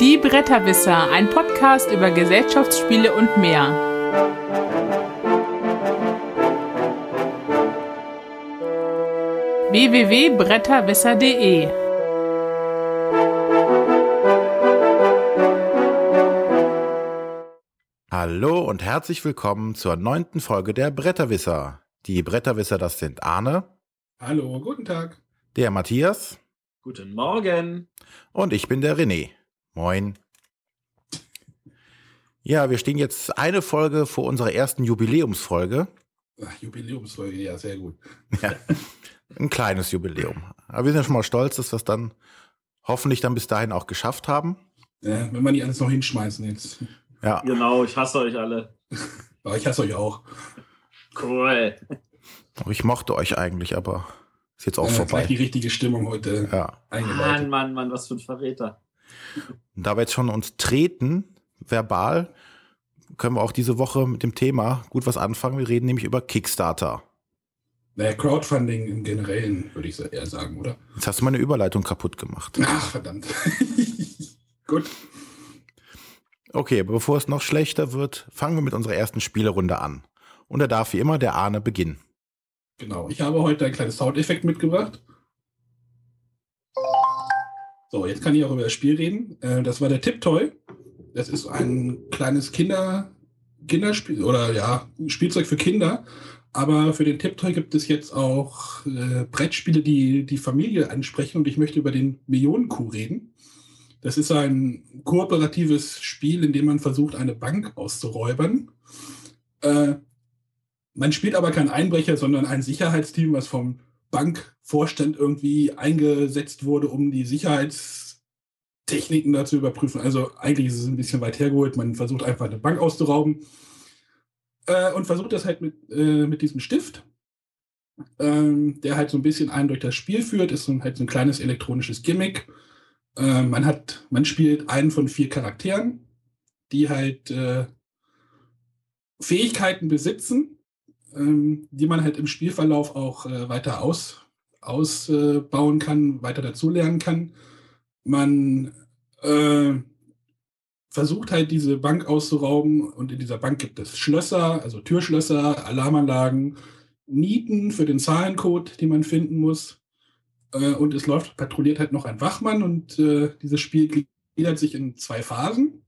Die Bretterwisser, ein Podcast über Gesellschaftsspiele und mehr. www.bretterwisser.de Hallo und herzlich willkommen zur neunten Folge der Bretterwisser. Die Bretterwisser, das sind Arne. Hallo, guten Tag. Der Matthias. Guten Morgen. Und ich bin der René. Moin. Ja, wir stehen jetzt eine Folge vor unserer ersten Jubiläumsfolge. Ach, Jubiläumsfolge, ja, sehr gut. Ja, ein kleines Jubiläum. Aber wir sind schon mal stolz, dass wir es dann hoffentlich dann bis dahin auch geschafft haben. Ja, wenn wir nicht alles noch hinschmeißen jetzt. Ja. Genau, ich hasse euch alle. Aber ich hasse euch auch. Cool. Ich mochte euch eigentlich, aber ist jetzt auch Äh, vorbei. gleich die richtige Stimmung heute Ja. Mann, Mann, Mann, was für ein Verräter. Und da wir jetzt schon uns treten, verbal, können wir auch diese Woche mit dem Thema gut was anfangen. Wir reden nämlich über Kickstarter. Naja, Crowdfunding im Generellen, würde ich so eher sagen, oder? Jetzt hast du meine Überleitung kaputt gemacht. Ach, verdammt. gut. Okay, aber bevor es noch schlechter wird, fangen wir mit unserer ersten Spielerunde an. Und da darf wie immer der Arne beginnen. Genau. Ich habe heute ein kleines Soundeffekt mitgebracht. So, jetzt kann ich auch über das Spiel reden. Äh, das war der Tiptoy. Das ist ein kleines Kinder, Kinderspiel oder ja, Spielzeug für Kinder. Aber für den Tiptoy gibt es jetzt auch äh, Brettspiele, die die Familie ansprechen. Und ich möchte über den Millionenkuh reden. Das ist ein kooperatives Spiel, in dem man versucht, eine Bank auszuräubern. Äh, man spielt aber kein Einbrecher, sondern ein Sicherheitsteam, was vom Bankvorstand irgendwie eingesetzt wurde, um die Sicherheitstechniken da zu überprüfen. Also eigentlich ist es ein bisschen weit hergeholt. Man versucht einfach eine Bank auszurauben äh, und versucht das halt mit, äh, mit diesem Stift, ähm, der halt so ein bisschen einen durch das Spiel führt. Ist so, halt so ein kleines elektronisches Gimmick. Äh, man hat, man spielt einen von vier Charakteren, die halt äh, Fähigkeiten besitzen, ähm, die man halt im Spielverlauf auch äh, weiter aus, ausbauen kann, weiter dazulernen kann. Man äh, versucht halt diese Bank auszurauben und in dieser Bank gibt es Schlösser, also Türschlösser, Alarmanlagen, Nieten für den Zahlencode, die man finden muss. Äh, und es läuft, patrouilliert halt noch ein Wachmann und äh, dieses Spiel gliedert sich in zwei Phasen.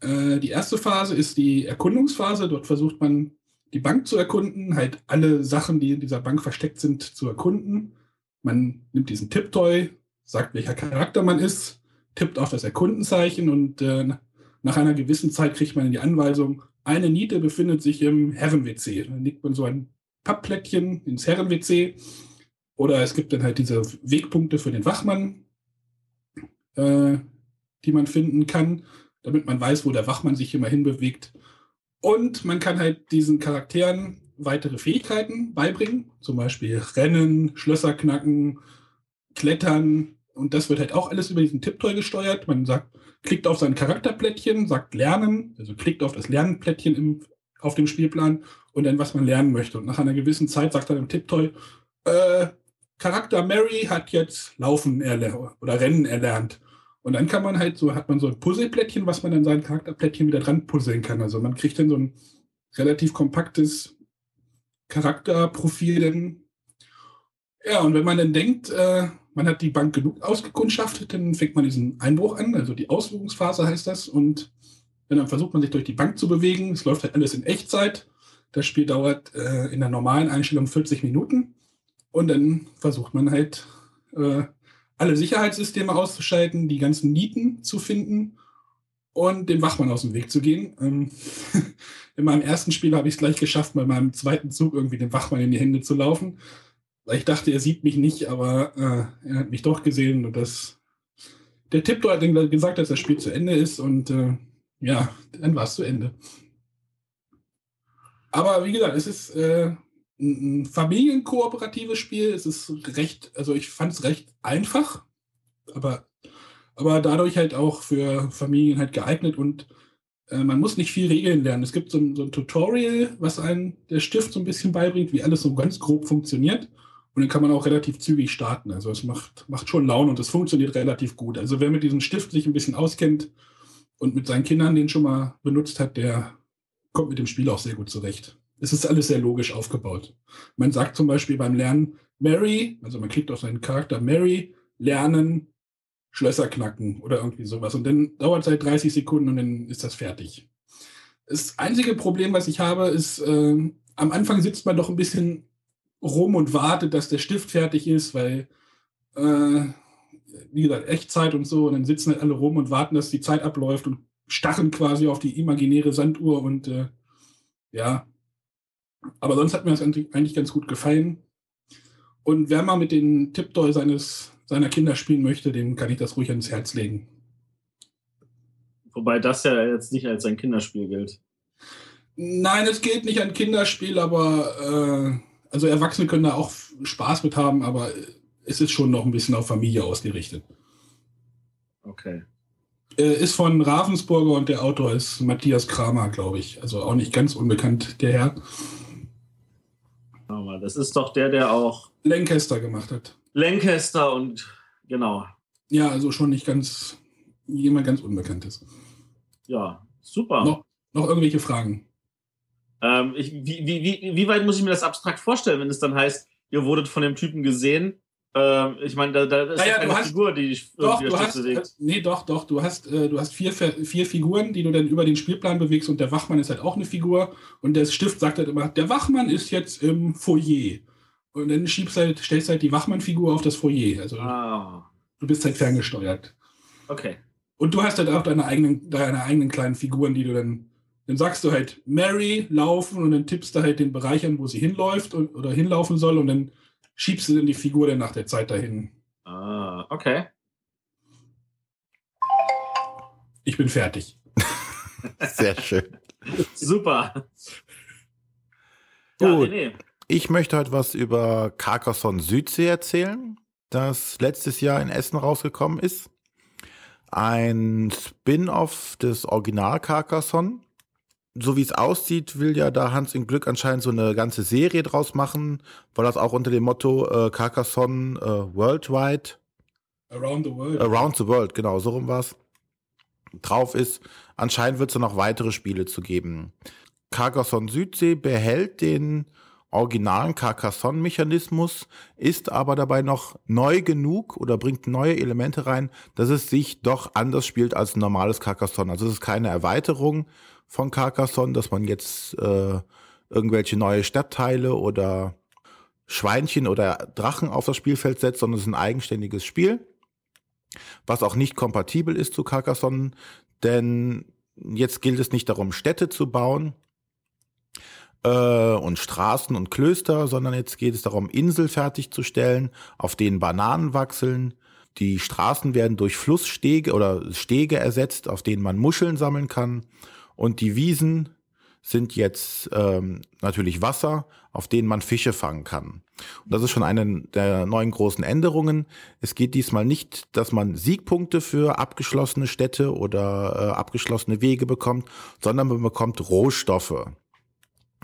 Äh, die erste Phase ist die Erkundungsphase. Dort versucht man die Bank zu erkunden, halt alle Sachen, die in dieser Bank versteckt sind, zu erkunden. Man nimmt diesen Tipptoy, sagt, welcher Charakter man ist, tippt auf das Erkundenzeichen und äh, nach einer gewissen Zeit kriegt man die Anweisung, eine Niete befindet sich im Herren-WC. Dann legt man so ein Pappplättchen ins Herren-WC oder es gibt dann halt diese Wegpunkte für den Wachmann, äh, die man finden kann, damit man weiß, wo der Wachmann sich immer hinbewegt. Und man kann halt diesen Charakteren weitere Fähigkeiten beibringen, zum Beispiel Rennen, Schlösser knacken, Klettern. Und das wird halt auch alles über diesen Tipptoy gesteuert. Man sagt, klickt auf sein Charakterplättchen, sagt Lernen, also klickt auf das Lernplättchen im, auf dem Spielplan und dann, was man lernen möchte. Und nach einer gewissen Zeit sagt dann im Tipptoy, äh, Charakter Mary hat jetzt Laufen erlernt oder Rennen erlernt. Und dann kann man halt so, hat man so ein Puzzleplättchen, was man dann sein Charakterplättchen wieder dran puzzeln kann. Also man kriegt dann so ein relativ kompaktes Charakterprofil. Dann. Ja, und wenn man dann denkt, äh, man hat die Bank genug ausgekundschaftet, dann fängt man diesen Einbruch an, also die Ausführungsphase heißt das. Und dann versucht man sich durch die Bank zu bewegen. Es läuft halt alles in Echtzeit. Das Spiel dauert äh, in der normalen Einstellung 40 Minuten. Und dann versucht man halt äh, alle Sicherheitssysteme auszuschalten, die ganzen Nieten zu finden und dem Wachmann aus dem Weg zu gehen. Ähm, in meinem ersten Spiel habe ich es gleich geschafft, bei meinem zweiten Zug irgendwie dem Wachmann in die Hände zu laufen. Ich dachte, er sieht mich nicht, aber äh, er hat mich doch gesehen und das. Der Tipto hat dann gesagt, dass das Spiel zu Ende ist und äh, ja, dann war es zu Ende. Aber wie gesagt, es ist äh, ein familienkooperatives Spiel. Es ist recht, also ich fand es recht einfach, aber, aber dadurch halt auch für Familien halt geeignet und äh, man muss nicht viel Regeln lernen. Es gibt so ein, so ein Tutorial, was einem der Stift so ein bisschen beibringt, wie alles so ganz grob funktioniert. Und dann kann man auch relativ zügig starten. Also es macht, macht schon Laune und es funktioniert relativ gut. Also wer mit diesem Stift sich ein bisschen auskennt und mit seinen Kindern den schon mal benutzt hat, der kommt mit dem Spiel auch sehr gut zurecht. Es ist alles sehr logisch aufgebaut. Man sagt zum Beispiel beim Lernen Mary, also man klickt auf seinen Charakter Mary, lernen, Schlösser knacken oder irgendwie sowas. Und dann dauert es halt 30 Sekunden und dann ist das fertig. Das einzige Problem, was ich habe, ist, äh, am Anfang sitzt man doch ein bisschen rum und wartet, dass der Stift fertig ist, weil, äh, wie gesagt, Echtzeit und so. Und dann sitzen halt alle rum und warten, dass die Zeit abläuft und starren quasi auf die imaginäre Sanduhr und äh, ja. Aber sonst hat mir das eigentlich ganz gut gefallen. Und wer mal mit den Tiptoy seines seiner Kinder spielen möchte, dem kann ich das ruhig ans Herz legen. Wobei das ja jetzt nicht als ein Kinderspiel gilt. Nein, es gilt nicht ein Kinderspiel, aber äh, also Erwachsene können da auch Spaß mit haben, aber es ist schon noch ein bisschen auf Familie ausgerichtet. Okay. Äh, ist von Ravensburger und der Autor ist Matthias Kramer, glaube ich. Also auch nicht ganz unbekannt, der Herr. Das ist doch der, der auch Lancaster gemacht hat. Lancaster und genau. Ja, also schon nicht ganz jemand ganz Unbekanntes. Ja, super. Noch, noch irgendwelche Fragen? Ähm, ich, wie, wie, wie, wie weit muss ich mir das abstrakt vorstellen, wenn es dann heißt, ihr wurdet von dem Typen gesehen? Ähm, ich meine, da, da ist naja, keine hast, Figur, die dich doch, du hast, bewegt. Nee, doch, doch. Du hast, äh, du hast vier, vier Figuren, die du dann über den Spielplan bewegst und der Wachmann ist halt auch eine Figur und der Stift sagt halt immer, der Wachmann ist jetzt im Foyer. Und dann schiebst halt, stellst halt die Wachmann-Figur auf das Foyer. Also ah. du bist halt ferngesteuert. Okay. Und du hast halt auch deine eigenen, deine eigenen kleinen Figuren, die du dann, dann sagst du halt Mary laufen und dann tippst du halt den Bereich an, wo sie hinläuft und, oder hinlaufen soll und dann schiebst du dann die Figur dann nach der Zeit dahin. Ah, okay. Ich bin fertig. Sehr schön. Super. Gut. Ja, nee, nee. Ich möchte heute was über Carcassonne Südsee erzählen, das letztes Jahr in Essen rausgekommen ist. Ein Spin-off des Original Carcassonne. So wie es aussieht, will ja da Hans in Glück anscheinend so eine ganze Serie draus machen, weil das auch unter dem Motto äh, Carcassonne äh, Worldwide Around the World. Around the World, genau, so rum war's. Drauf ist. Anscheinend wird es noch weitere Spiele zu geben. Carcassonne Südsee behält den originalen Carcassonne-Mechanismus, ist aber dabei noch neu genug oder bringt neue Elemente rein, dass es sich doch anders spielt als ein normales Carcassonne. Also es ist keine Erweiterung von Carcassonne, dass man jetzt äh, irgendwelche neue Stadtteile oder Schweinchen oder Drachen auf das Spielfeld setzt, sondern es ist ein eigenständiges Spiel, was auch nicht kompatibel ist zu Carcassonne, denn jetzt gilt es nicht darum, Städte zu bauen, äh, und Straßen und Klöster, sondern jetzt geht es darum, Insel fertigzustellen, auf denen Bananen wachseln. Die Straßen werden durch Flussstege oder Stege ersetzt, auf denen man Muscheln sammeln kann. Und die Wiesen sind jetzt ähm, natürlich Wasser, auf denen man Fische fangen kann. Und das ist schon eine der neuen großen Änderungen. Es geht diesmal nicht, dass man Siegpunkte für abgeschlossene Städte oder äh, abgeschlossene Wege bekommt, sondern man bekommt Rohstoffe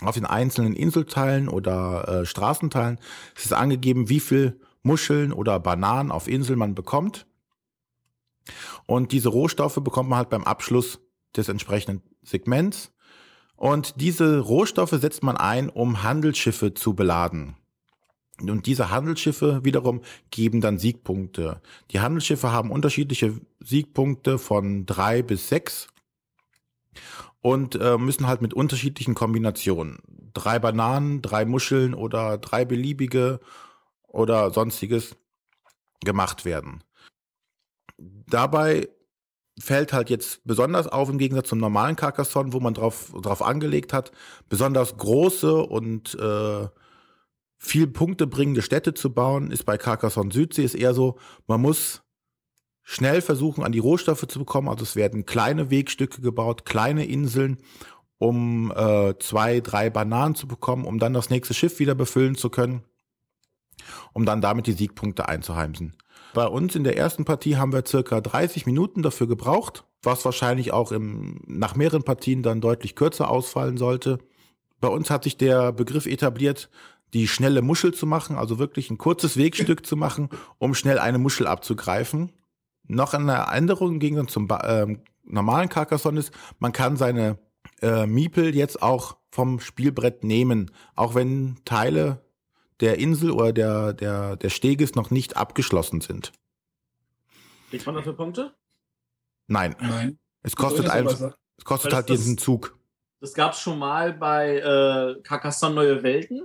auf den einzelnen Inselteilen oder äh, Straßenteilen ist es angegeben, wie viel Muscheln oder Bananen auf Insel man bekommt. Und diese Rohstoffe bekommt man halt beim Abschluss des entsprechenden Segments. Und diese Rohstoffe setzt man ein, um Handelsschiffe zu beladen. Und diese Handelsschiffe wiederum geben dann Siegpunkte. Die Handelsschiffe haben unterschiedliche Siegpunkte von drei bis sechs und äh, müssen halt mit unterschiedlichen Kombinationen, drei Bananen, drei Muscheln oder drei beliebige oder sonstiges gemacht werden. Dabei fällt halt jetzt besonders auf im Gegensatz zum normalen Carcassonne, wo man drauf, drauf angelegt hat, besonders große und äh, viel Punkte bringende Städte zu bauen, ist bei Carcassonne Südsee ist eher so, man muss schnell versuchen, an die Rohstoffe zu bekommen. Also es werden kleine Wegstücke gebaut, kleine Inseln, um äh, zwei, drei Bananen zu bekommen, um dann das nächste Schiff wieder befüllen zu können, um dann damit die Siegpunkte einzuheimsen. Bei uns in der ersten Partie haben wir circa 30 Minuten dafür gebraucht, was wahrscheinlich auch im, nach mehreren Partien dann deutlich kürzer ausfallen sollte, bei uns hat sich der Begriff etabliert, die schnelle Muschel zu machen, also wirklich ein kurzes Wegstück zu machen, um schnell eine Muschel abzugreifen. Noch eine Änderung im Gegensatz zum äh, normalen Carcassonne ist, man kann seine äh, Miepel jetzt auch vom Spielbrett nehmen, auch wenn Teile der Insel oder der, der, der Steges noch nicht abgeschlossen sind. Kriegt man dafür Punkte? Nein. Nein. Es kostet, ein, es kostet halt das- diesen Zug. Das gab es schon mal bei äh, Carcassonne Neue Welten.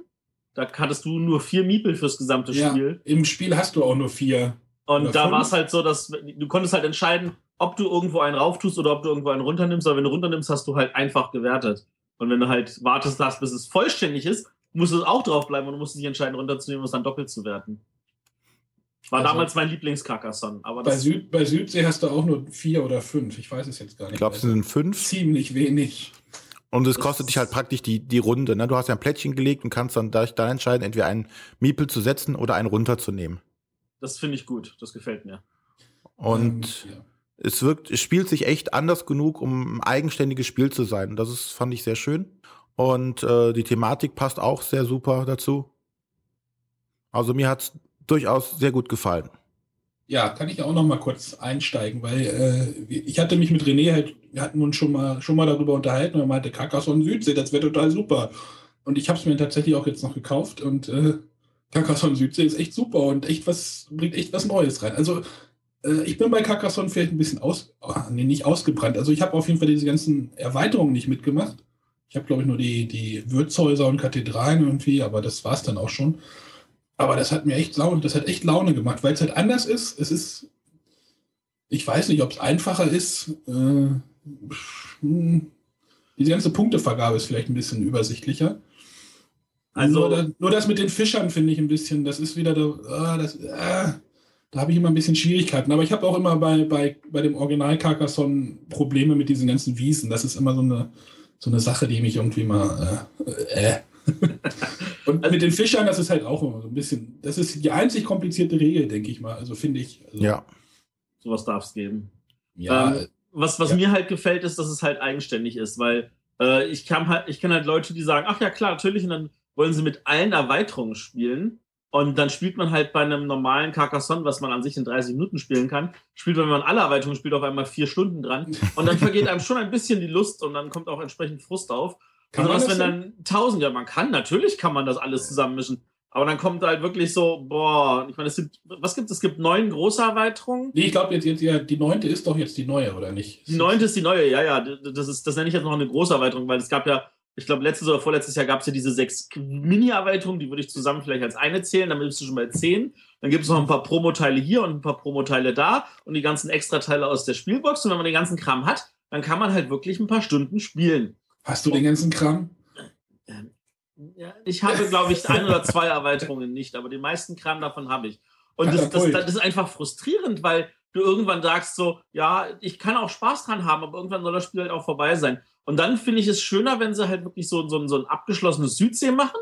Da hattest du nur vier Miepel fürs gesamte Ja, Spiel. im Spiel hast du auch nur vier. Und da war es halt so, dass du konntest halt entscheiden, ob du irgendwo einen rauf tust oder ob du irgendwo einen runternimmst. Aber wenn du runternimmst, hast du halt einfach gewertet. Und wenn du halt wartest, hast, bis es vollständig ist, musst du auch draufbleiben und du musst dich entscheiden, runterzunehmen und es dann doppelt zu werten. War Also- damals mein Lieblings-Carcassonne. Aber Bei, Süd, bei Südsee hast du auch nur vier oder fünf. Ich weiß es jetzt gar nicht. Ich glaube, es sind fünf. ziemlich wenig. Und es kostet dich halt praktisch die, die Runde. Ne? Du hast ja ein Plättchen gelegt und kannst dann dann entscheiden, entweder einen Miepel zu setzen oder einen runterzunehmen. das finde ich gut. Das gefällt mir. Und Ähm, ja. es wirkt, es spielt sich echt anders genug, um ein eigenständiges Spiel zu sein. Das ist, fand ich sehr schön. Und äh, die Thematik passt auch sehr super dazu. Also mir hat's durchaus sehr gut gefallen. Ja, kann ich auch noch mal kurz einsteigen, weil äh, ich hatte mich mit René halt, wir hatten uns schon mal schon mal darüber unterhalten und er meinte, Carcassonne Südsee, das wäre total super. Und ich habe es mir tatsächlich auch jetzt noch gekauft und äh, Carcassonne Südsee ist echt super und echt was bringt echt was Neues rein. Also äh, ich bin bei Carcassonne vielleicht ein bisschen aus, ah, nee, nicht ausgebrannt. Also ich habe auf jeden Fall diese ganzen Erweiterungen nicht mitgemacht. Ich habe glaube ich nur die die Wirtshäuser und Kathedralen irgendwie, aber das war's dann auch schon. Aber das hat mir echt Laune, das hat echt Laune gemacht, weil es halt anders ist. Es ist, ich weiß nicht, ob es einfacher ist. Äh, diese ganze Punktevergabe ist vielleicht ein bisschen übersichtlicher. Also- nur, nur das mit den Fischern finde ich ein bisschen, das ist wieder, da, ah, das, ah, da habe ich immer ein bisschen Schwierigkeiten. Aber ich habe auch immer bei, bei, bei dem Original Carcassonne Probleme mit diesen ganzen Wiesen. Das ist immer so eine, so eine Sache, die mich irgendwie mal, äh, äh. Und Also- mit den Fischern, das ist halt auch immer so ein bisschen, das ist die einzig komplizierte Regel, denke ich mal. Also finde ich. Also, Ja. Sowas darf es geben. Ja, Ähm, was was Ja. mir halt gefällt, ist, dass es halt eigenständig ist, weil äh, ich kann halt, ich kenne halt Leute, die sagen, ach ja klar, natürlich, und dann wollen sie mit allen Erweiterungen spielen. Und dann spielt man halt bei einem normalen Carcassonne, was man an sich in 30 Minuten spielen kann, spielt man, wenn man alle Erweiterungen spielt, auf einmal vier Stunden dran. Und dann vergeht einem schon ein bisschen die Lust und dann kommt auch entsprechend Frust auf. Kann und man was, das wenn dann tausend, ja, man kann, natürlich kann man das alles zusammenmischen. Aber dann kommt halt wirklich so, boah, ich meine, es gibt, was gibt es? Es gibt neun große Erweiterungen. nee, ich glaube jetzt, jetzt ja, die neunte ist doch jetzt die neue, oder nicht? Die neunte ist die neue, ja, ja. Das, ist, das nenne ich jetzt noch eine große Erweiterung, weil es gab ja, ich glaube, letztes oder vorletztes Jahr gab es ja diese sechs Mini-Erweiterungen, die würde ich zusammen vielleicht als eine zählen, damit bist du schon bei zehn. Dann gibt es noch ein paar Promoteile hier und ein paar Promoteile da und die ganzen Extrateile aus der Spielbox. Und wenn man den ganzen Kram hat, dann kann man halt wirklich ein paar Stunden spielen. Hast du den ganzen Kram? Ja, ich habe, glaube ich, ein oder zwei Erweiterungen nicht, aber den meisten Kram davon habe ich. Und das, das, das ist einfach frustrierend, weil du irgendwann sagst so, ja, ich kann auch Spaß dran haben, aber irgendwann soll das Spiel halt auch vorbei sein. Und dann finde ich es schöner, wenn sie halt wirklich so, so, so ein abgeschlossenes Südsee machen,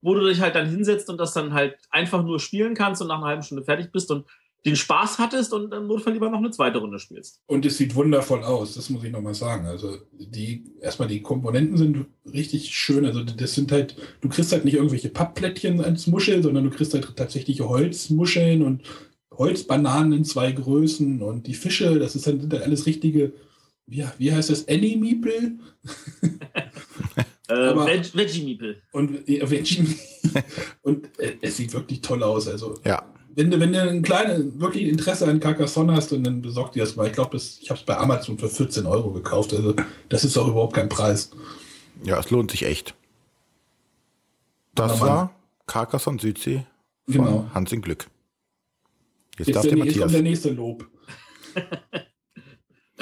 wo du dich halt dann hinsetzt und das dann halt einfach nur spielen kannst und nach einer halben Stunde fertig bist und den Spaß hattest und im Notfall lieber noch eine zweite Runde spielst. Und es sieht wundervoll aus, das muss ich nochmal sagen. Also die, erstmal die Komponenten sind richtig schön. Also das sind halt, du kriegst halt nicht irgendwelche Pappplättchen als Muschel, sondern du kriegst halt tatsächliche Holzmuscheln und Holzbananen in zwei Größen und die Fische, das ist halt, sind halt alles richtige, wie, wie heißt das, Annie-Miepel? Äh, Aber- Veg Veggie Meeple. Und, äh, Veggie- und äh, es sieht wirklich toll aus. Also Ja. wenn du, wenn du ein kleines, wirklich Interesse an Carcassonne hast, und dann besorg dir das mal. Ich glaube, ich habe es bei Amazon für 14 Euro gekauft. Also das ist auch überhaupt kein Preis. Ja, es lohnt sich echt. Das war Carcassonne Südsee von Genau. Hans in Glück. Jetzt, Jetzt, darf der, der jetzt kommt Matthias. der nächste Lob.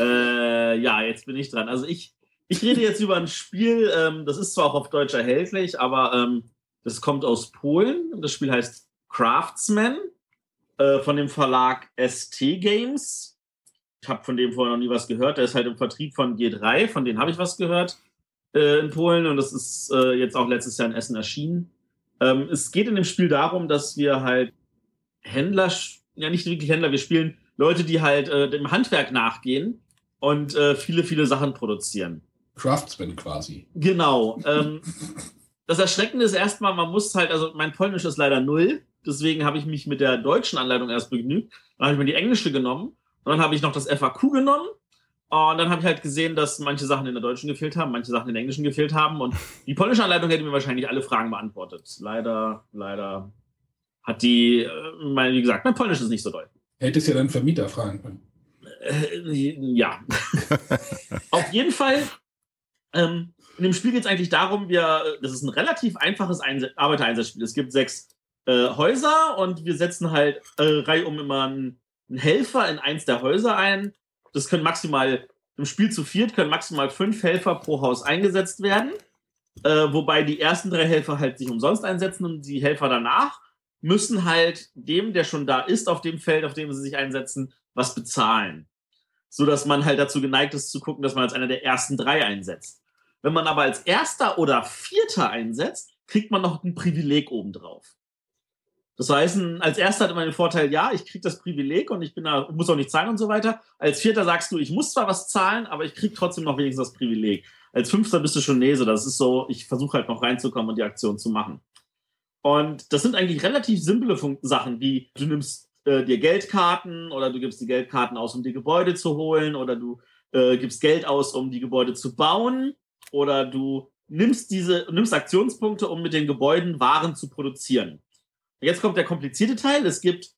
Äh, ja, jetzt bin ich dran. Also ich, ich rede jetzt über ein Spiel, ähm, das ist zwar auch auf Deutsch erhältlich, aber ähm, das kommt aus Polen. Das Spiel heißt Craftsman äh, von dem Verlag ST Games. Ich habe von dem vorher noch nie was gehört. Der ist halt im Vertrieb von G3, von denen habe ich was gehört äh, in Polen und das ist äh, jetzt auch letztes Jahr in Essen erschienen. Ähm, es geht in dem Spiel darum, dass wir halt Händler, ja nicht wirklich Händler, wir spielen Leute, die halt äh, dem Handwerk nachgehen und äh, viele, viele Sachen produzieren. Craftsman quasi. Genau. Ähm, das Erschreckende ist erstmal, man muss halt, also mein Polnisch ist leider null, deswegen habe ich mich mit der deutschen Anleitung erst begnügt. Dann habe ich mir die englische genommen und dann habe ich noch das FAQ genommen. Und dann habe ich halt gesehen, dass manche Sachen in der deutschen gefehlt haben, manche Sachen in der englischen gefehlt haben. Und die polnische Anleitung hätte mir wahrscheinlich alle Fragen beantwortet. Leider, leider hat die, äh, wie gesagt, mein Polnisch ist nicht so doll. Hättest ja deinen Vermieter fragen können. Äh, ja. Auf jeden Fall, ähm, in dem Spiel geht es eigentlich darum, wir, das ist ein relativ einfaches Einse Arbeitereinsatzspiel. Es gibt sechs äh, Häuser und wir setzen halt äh, reihum immer einen, einen Helfer in eins der Häuser ein. Das können maximal, im Spiel zu viert können maximal fünf Helfer pro Haus eingesetzt werden. Äh, wobei die ersten drei Helfer halt sich umsonst einsetzen und die Helfer danach müssen halt dem, der schon da ist, auf dem Feld, auf dem sie sich einsetzen, was bezahlen. So dass man halt dazu geneigt ist zu gucken, dass man als einer der ersten drei einsetzt. Wenn man aber als erster oder vierter einsetzt, kriegt man noch ein Privileg obendrauf. Das heißt, als erster hat man den Vorteil, ja, ich kriege das Privileg und ich bin da, muss auch nicht zahlen und so weiter. Als vierter sagst du, ich muss zwar was zahlen, aber ich kriege trotzdem noch wenigstens das Privileg. Als fünfter bist du schon Nese. Das ist so, ich versuche halt noch reinzukommen und die Aktion zu machen. Und das sind eigentlich relativ simple Sachen, wie du nimmst äh, dir Geldkarten oder du gibst die Geldkarten aus, um die Gebäude zu holen oder du äh, gibst Geld aus, um die Gebäude zu bauen oder du nimmst diese, nimmst Aktionspunkte, um mit den Gebäuden Waren zu produzieren. Jetzt kommt der komplizierte Teil. Es gibt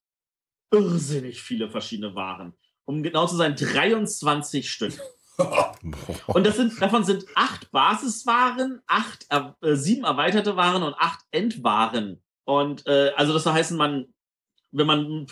irrsinnig viele verschiedene Waren. Um genau zu sein, 23 Stück. Und das sind, davon sind acht Basiswaren, acht, äh, sieben erweiterte Waren und acht Endwaren. Und äh, also das heißt, man, wenn man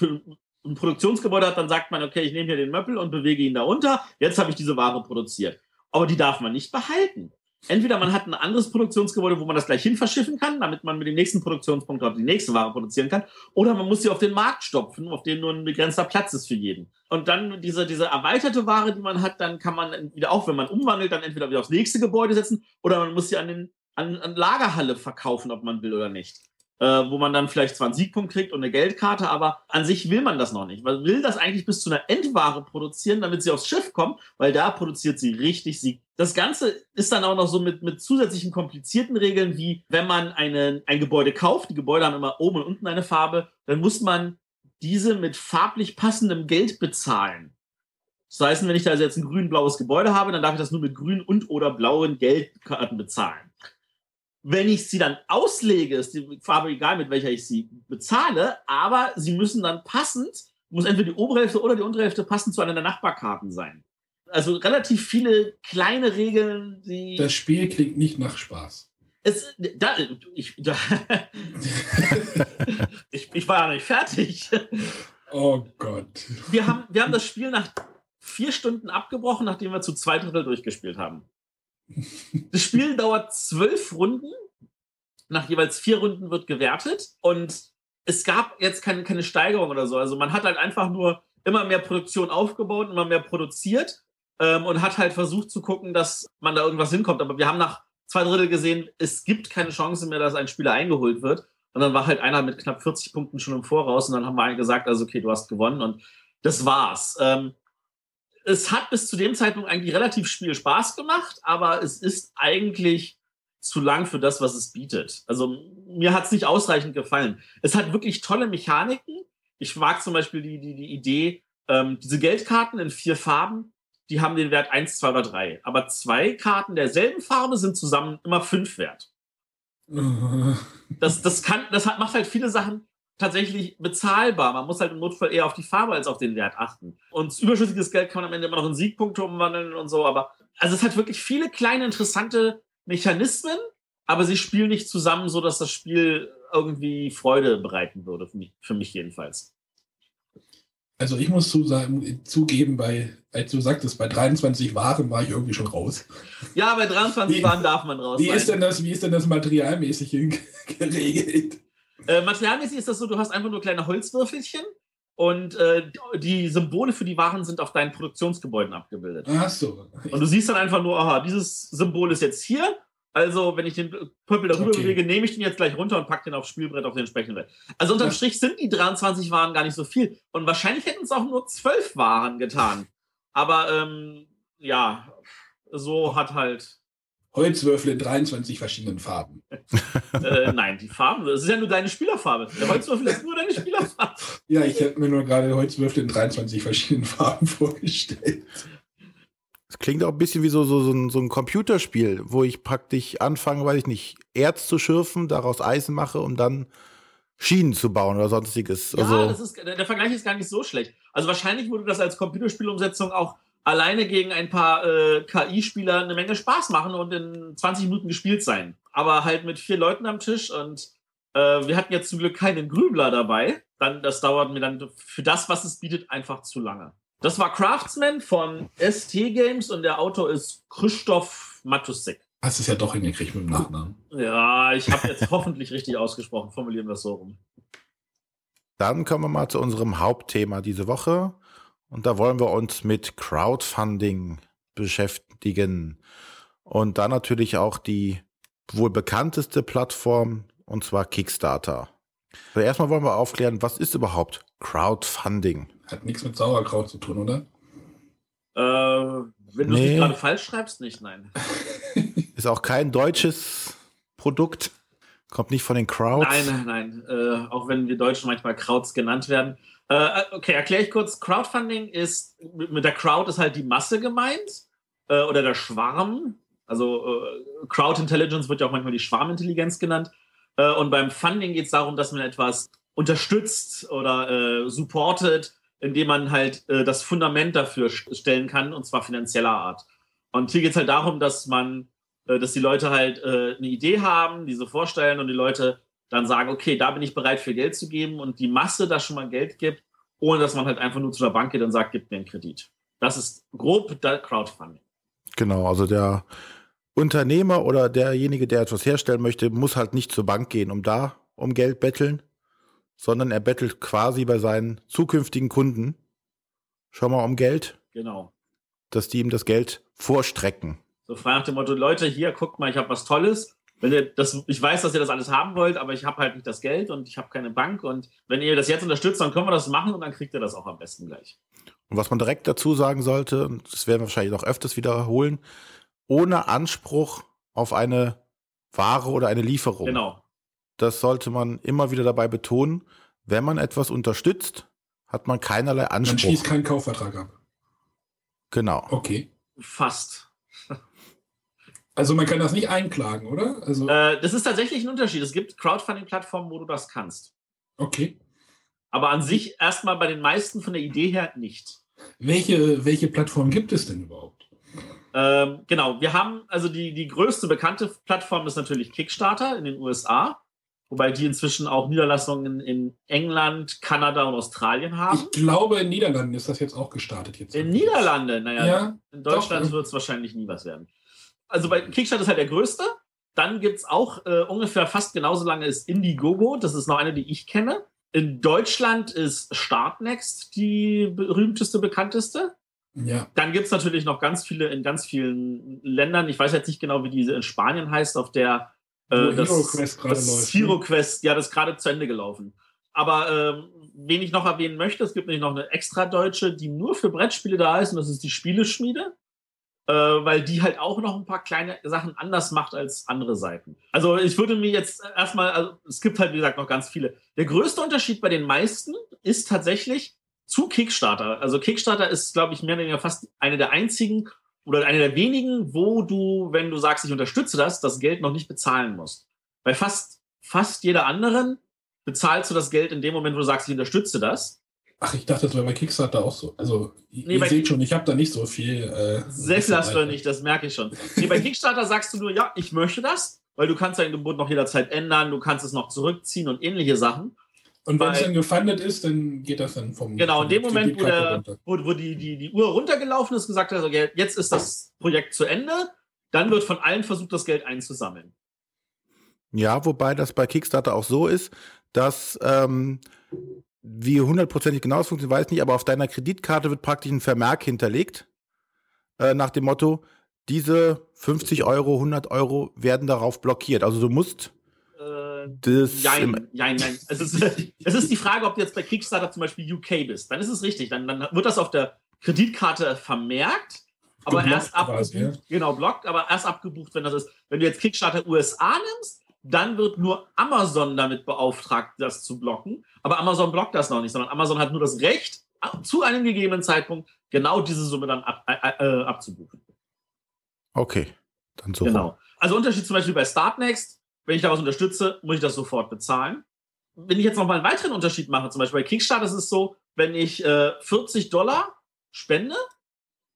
ein Produktionsgebäude hat, dann sagt man, okay, ich nehme hier den Möppel und bewege ihn da unter. Jetzt habe ich diese Ware produziert. Aber die darf man nicht behalten. Entweder man hat ein anderes Produktionsgebäude, wo man das gleich hin verschiffen kann, damit man mit dem nächsten Produktionspunkt auch die nächste Ware produzieren kann, oder man muss sie auf den Markt stopfen, auf dem nur ein begrenzter Platz ist für jeden. Und dann diese, diese erweiterte Ware, die man hat, dann kann man wieder auch, wenn man umwandelt, dann entweder wieder aufs nächste Gebäude setzen oder man muss sie an den an, an Lagerhalle verkaufen, ob man will oder nicht äh, wo man dann vielleicht zwar einen Siegpunkt kriegt und eine Geldkarte, aber an sich will man das noch nicht. Man will das eigentlich bis zu einer Endware produzieren, damit sie aufs Schiff kommt, weil da produziert sie richtig Sieg. Das Ganze ist dann auch noch so mit, mit zusätzlichen komplizierten Regeln, wie wenn man eine, ein Gebäude kauft, die Gebäude haben immer oben und unten eine Farbe, dann muss man diese mit farblich passendem Geld bezahlen. Das heißt, wenn ich da also jetzt ein grün-blaues Gebäude habe, dann darf ich das nur mit grün und oder blauen Geldkarten bezahlen. Wenn ich sie dann auslege, ist die Farbe egal, mit welcher ich sie bezahle, aber sie müssen dann passend, muss entweder die obere Hälfte oder die untere Hälfte passend zu einer der Nachbarkarten sein. Also relativ viele kleine Regeln, die. Das Spiel klingt nicht nach Spaß. Es, da, ich, da, ich, ich war ja nicht fertig. Oh Gott. Wir haben, wir haben das Spiel nach vier Stunden abgebrochen, nachdem wir zu zwei Drittel durchgespielt haben. Das Spiel dauert zwölf Runden. Nach jeweils vier Runden wird gewertet. Und es gab jetzt keine, keine Steigerung oder so. Also man hat halt einfach nur immer mehr Produktion aufgebaut, immer mehr produziert ähm, und hat halt versucht zu gucken, dass man da irgendwas hinkommt. Aber wir haben nach zwei Drittel gesehen, es gibt keine Chance mehr, dass ein Spieler eingeholt wird. Und dann war halt einer mit knapp 40 Punkten schon im Voraus und dann haben wir gesagt, also okay, du hast gewonnen und das war's. Ähm, es hat bis zu dem Zeitpunkt eigentlich relativ viel Spaß gemacht, aber es ist eigentlich zu lang für das, was es bietet. Also mir hat es nicht ausreichend gefallen. Es hat wirklich tolle Mechaniken. Ich mag zum Beispiel die, die, die Idee, ähm, diese Geldkarten in vier Farben, die haben den Wert 1, 2 oder 3. Aber zwei Karten derselben Farbe sind zusammen immer 5 wert. Das, das, kann, das hat, macht halt viele Sachen tatsächlich bezahlbar. Man muss halt im Notfall eher auf die Farbe als auf den Wert achten. Und überschüssiges Geld kann man am Ende immer noch in Siegpunkte umwandeln und so. Aber also es hat wirklich viele kleine interessante Mechanismen, aber sie spielen nicht zusammen, so dass das Spiel irgendwie Freude bereiten würde, für mich, für mich jedenfalls. Also ich muss zusagen, zugeben, bei, als du sagtest, bei 23 Waren war ich irgendwie schon raus. Ja, bei 23 wie, Waren darf man raus. Wie sein. ist denn das, wie ist denn das materialmäßig geregelt? Äh, materialmäßig ist das so, du hast einfach nur kleine Holzwürfelchen und äh, die Symbole für die Waren sind auf deinen Produktionsgebäuden abgebildet. Ach so. Und du siehst dann einfach nur, aha, dieses Symbol ist jetzt hier. Also, wenn ich den Pöppel darüber okay. bewege, nehme ich den jetzt gleich runter und packe den aufs Spielbrett auf den entsprechenden Wert. Also unterm ja. Strich sind die 23 Waren gar nicht so viel. Und wahrscheinlich hätten es auch nur 12 Waren getan. Aber ähm, ja, so hat halt. Holzwürfel in 23 verschiedenen Farben. äh, nein, die Farben, das ist ja nur deine Spielerfarbe. Der Holzwürfel ist nur deine Spielerfarbe. Ja, ich habe mir nur gerade Holzwürfel in 23 verschiedenen Farben vorgestellt. Es klingt auch ein bisschen wie so, so, so, ein, so ein Computerspiel, wo ich praktisch anfange, weiß ich nicht, Erz zu schürfen, daraus Eisen mache, um dann Schienen zu bauen oder sonstiges. Ja, also, das ist, der Vergleich ist gar nicht so schlecht. Also wahrscheinlich würde das als Computerspielumsetzung auch alleine gegen ein paar äh, KI-Spieler eine Menge Spaß machen und in 20 Minuten gespielt sein. Aber halt mit vier Leuten am Tisch und äh, wir hatten jetzt zum Glück keinen Grübler dabei. Dann, das dauert mir dann für das, was es bietet, einfach zu lange. Das war Craftsman von ST Games und der Autor ist Christoph Matusek. Hast es ja doch hingekriegt mit dem Nachnamen. Ja, ich habe jetzt hoffentlich richtig ausgesprochen. Formulieren wir es so rum. Dann kommen wir mal zu unserem Hauptthema diese Woche. Und da wollen wir uns mit Crowdfunding beschäftigen. Und dann natürlich auch die wohl bekannteste Plattform, und zwar Kickstarter. Also erstmal wollen wir aufklären, was ist überhaupt Crowdfunding? Hat nichts mit Sauerkraut zu tun, oder? Äh, wenn du es Nee. nicht gerade falsch schreibst, nicht, nein. Ist auch kein deutsches Produkt. Kommt nicht von den Crowds. Nein, nein, nein. Äh, auch wenn wir Deutschen manchmal Krauts genannt werden. Äh, okay, erkläre ich kurz. Crowdfunding ist, mit der Crowd ist halt die Masse gemeint äh, oder der Schwarm. Also äh, Crowd Intelligence wird ja auch manchmal die Schwarmintelligenz genannt. Äh, und beim Funding geht es darum, dass man etwas unterstützt oder äh, supportet, indem man halt äh, das Fundament dafür st- stellen kann, und zwar finanzieller Art. Und hier geht es halt darum, dass man, äh, dass die Leute halt äh, eine Idee haben, diese vorstellen und die Leute dann sagen, okay, da bin ich bereit für Geld zu geben und die Masse da schon mal Geld gibt, ohne dass man halt einfach nur zu der Bank geht und sagt, gib mir einen Kredit. Das ist grob Crowdfunding. Genau, also der Unternehmer oder derjenige, der etwas herstellen möchte, muss halt nicht zur Bank gehen, um da um Geld betteln, sondern er bettelt quasi bei seinen zukünftigen Kunden schon mal um Geld, Genau. dass die ihm das Geld vorstrecken. So frei nach dem Motto, Leute, hier, guckt mal, ich habe was Tolles. Wenn ihr das, ich weiß, dass ihr das alles haben wollt, aber ich habe halt nicht das Geld und ich habe keine Bank. Und wenn ihr das jetzt unterstützt, dann können wir das machen und dann kriegt ihr das auch am besten gleich. Und was man direkt dazu sagen sollte, und das werden wir wahrscheinlich noch öfters wiederholen, ohne Anspruch auf eine Ware oder eine Lieferung. Genau. Das sollte man immer wieder dabei betonen. Wenn man etwas unterstützt, hat man keinerlei Man Anspruch. schließt keinen Kaufvertrag ab. Genau. Okay. Fast. Also man kann das nicht einklagen, oder? Also, Äh, das ist tatsächlich ein Unterschied. Es gibt Crowdfunding-Plattformen, wo du das kannst. okay. Aber an sich erstmal bei den meisten von der Idee her nicht. Welche, welche Plattform gibt es denn überhaupt? Ähm, genau, wir haben, also die, die größte bekannte Plattform ist natürlich Kickstarter in den USA, wobei die inzwischen auch Niederlassungen in England, Kanada und Australien haben. Ich glaube, in Niederlanden ist das jetzt auch gestartet. Jetzt In Niederlande, naja, Ja, in Deutschland doch. wird es wahrscheinlich nie was werden. Also bei Kickstarter ist halt der größte. Dann gibt es auch äh, ungefähr fast genauso lange ist Indiegogo. Das ist noch eine, die ich kenne. In Deutschland ist Startnext die berühmteste, bekannteste. ja. Dann gibt es natürlich noch ganz viele in ganz vielen Ländern. Ich weiß jetzt nicht genau, wie diese in Spanien heißt, auf der äh, das, Hero Quest gerade läuft. Hero ne? Quest, ja, das ist gerade zu Ende gelaufen. Aber ähm, wen ich noch erwähnen möchte, es gibt nämlich noch eine extra deutsche, die nur für Brettspiele da ist, und das ist die Spieleschmiede. Äh, weil die halt auch noch ein paar kleine Sachen anders macht als andere Seiten. Also ich würde mir jetzt erstmal, also es gibt halt wie gesagt noch ganz viele. Der größte Unterschied bei den meisten ist tatsächlich zu Kickstarter. Also Kickstarter ist, glaube ich, mehr oder weniger fast eine der einzigen oder eine der wenigen, wo du, wenn du sagst, ich unterstütze das, das Geld noch nicht bezahlen musst. Bei fast, fast jeder anderen bezahlst du das Geld in dem Moment, wo du sagst, ich unterstütze das. Ach, ich dachte, das wäre bei Kickstarter auch so. Also, Nee, ihr seht schon, ich habe da nicht so viel. Äh, Sehr viel hast du nicht, das merke ich schon. Nee, bei Kickstarter sagst du nur, ja, ich möchte das, weil du kannst dein Gebot noch jederzeit ändern, du kannst es noch zurückziehen und ähnliche Sachen. Und wenn es dann gefundet ist, dann geht das dann vom. Genau, in dem Moment, wo, der, wo, wo die, die, die Uhr runtergelaufen ist, gesagt hat, okay, jetzt ist das Projekt zu Ende, dann wird von allen versucht, das Geld einzusammeln. Ja, wobei das bei Kickstarter auch so ist, dass ähm, wie hundertprozentig genau es funktioniert, weiß ich nicht, aber auf deiner Kreditkarte wird praktisch ein Vermerk hinterlegt äh, nach dem Motto, diese 50 Euro, 100 Euro werden darauf blockiert. Also du musst Äh, das im, Jein, jein, jein. Es ist, es ist die Frage, ob du jetzt bei Kickstarter zum Beispiel UK bist. Dann ist es richtig. Dann, dann wird das auf der Kreditkarte vermerkt. aber Geblockt erst abgebucht, quasi, ja. genau, blockt, aber erst abgebucht, wenn das ist. Wenn du jetzt Kickstarter USA nimmst, dann wird nur Amazon damit beauftragt, das zu blocken. Aber Amazon blockt das noch nicht, sondern Amazon hat nur das Recht, zu einem gegebenen Zeitpunkt genau diese Summe dann ab, äh, äh, abzubuchen. Okay. Dann so. Genau. Also Unterschied zum Beispiel bei Startnext, wenn ich da was unterstütze, muss ich das sofort bezahlen. Wenn ich jetzt noch mal einen weiteren Unterschied mache, zum Beispiel bei Kickstarter ist es so, wenn ich äh, 40 Dollar spende,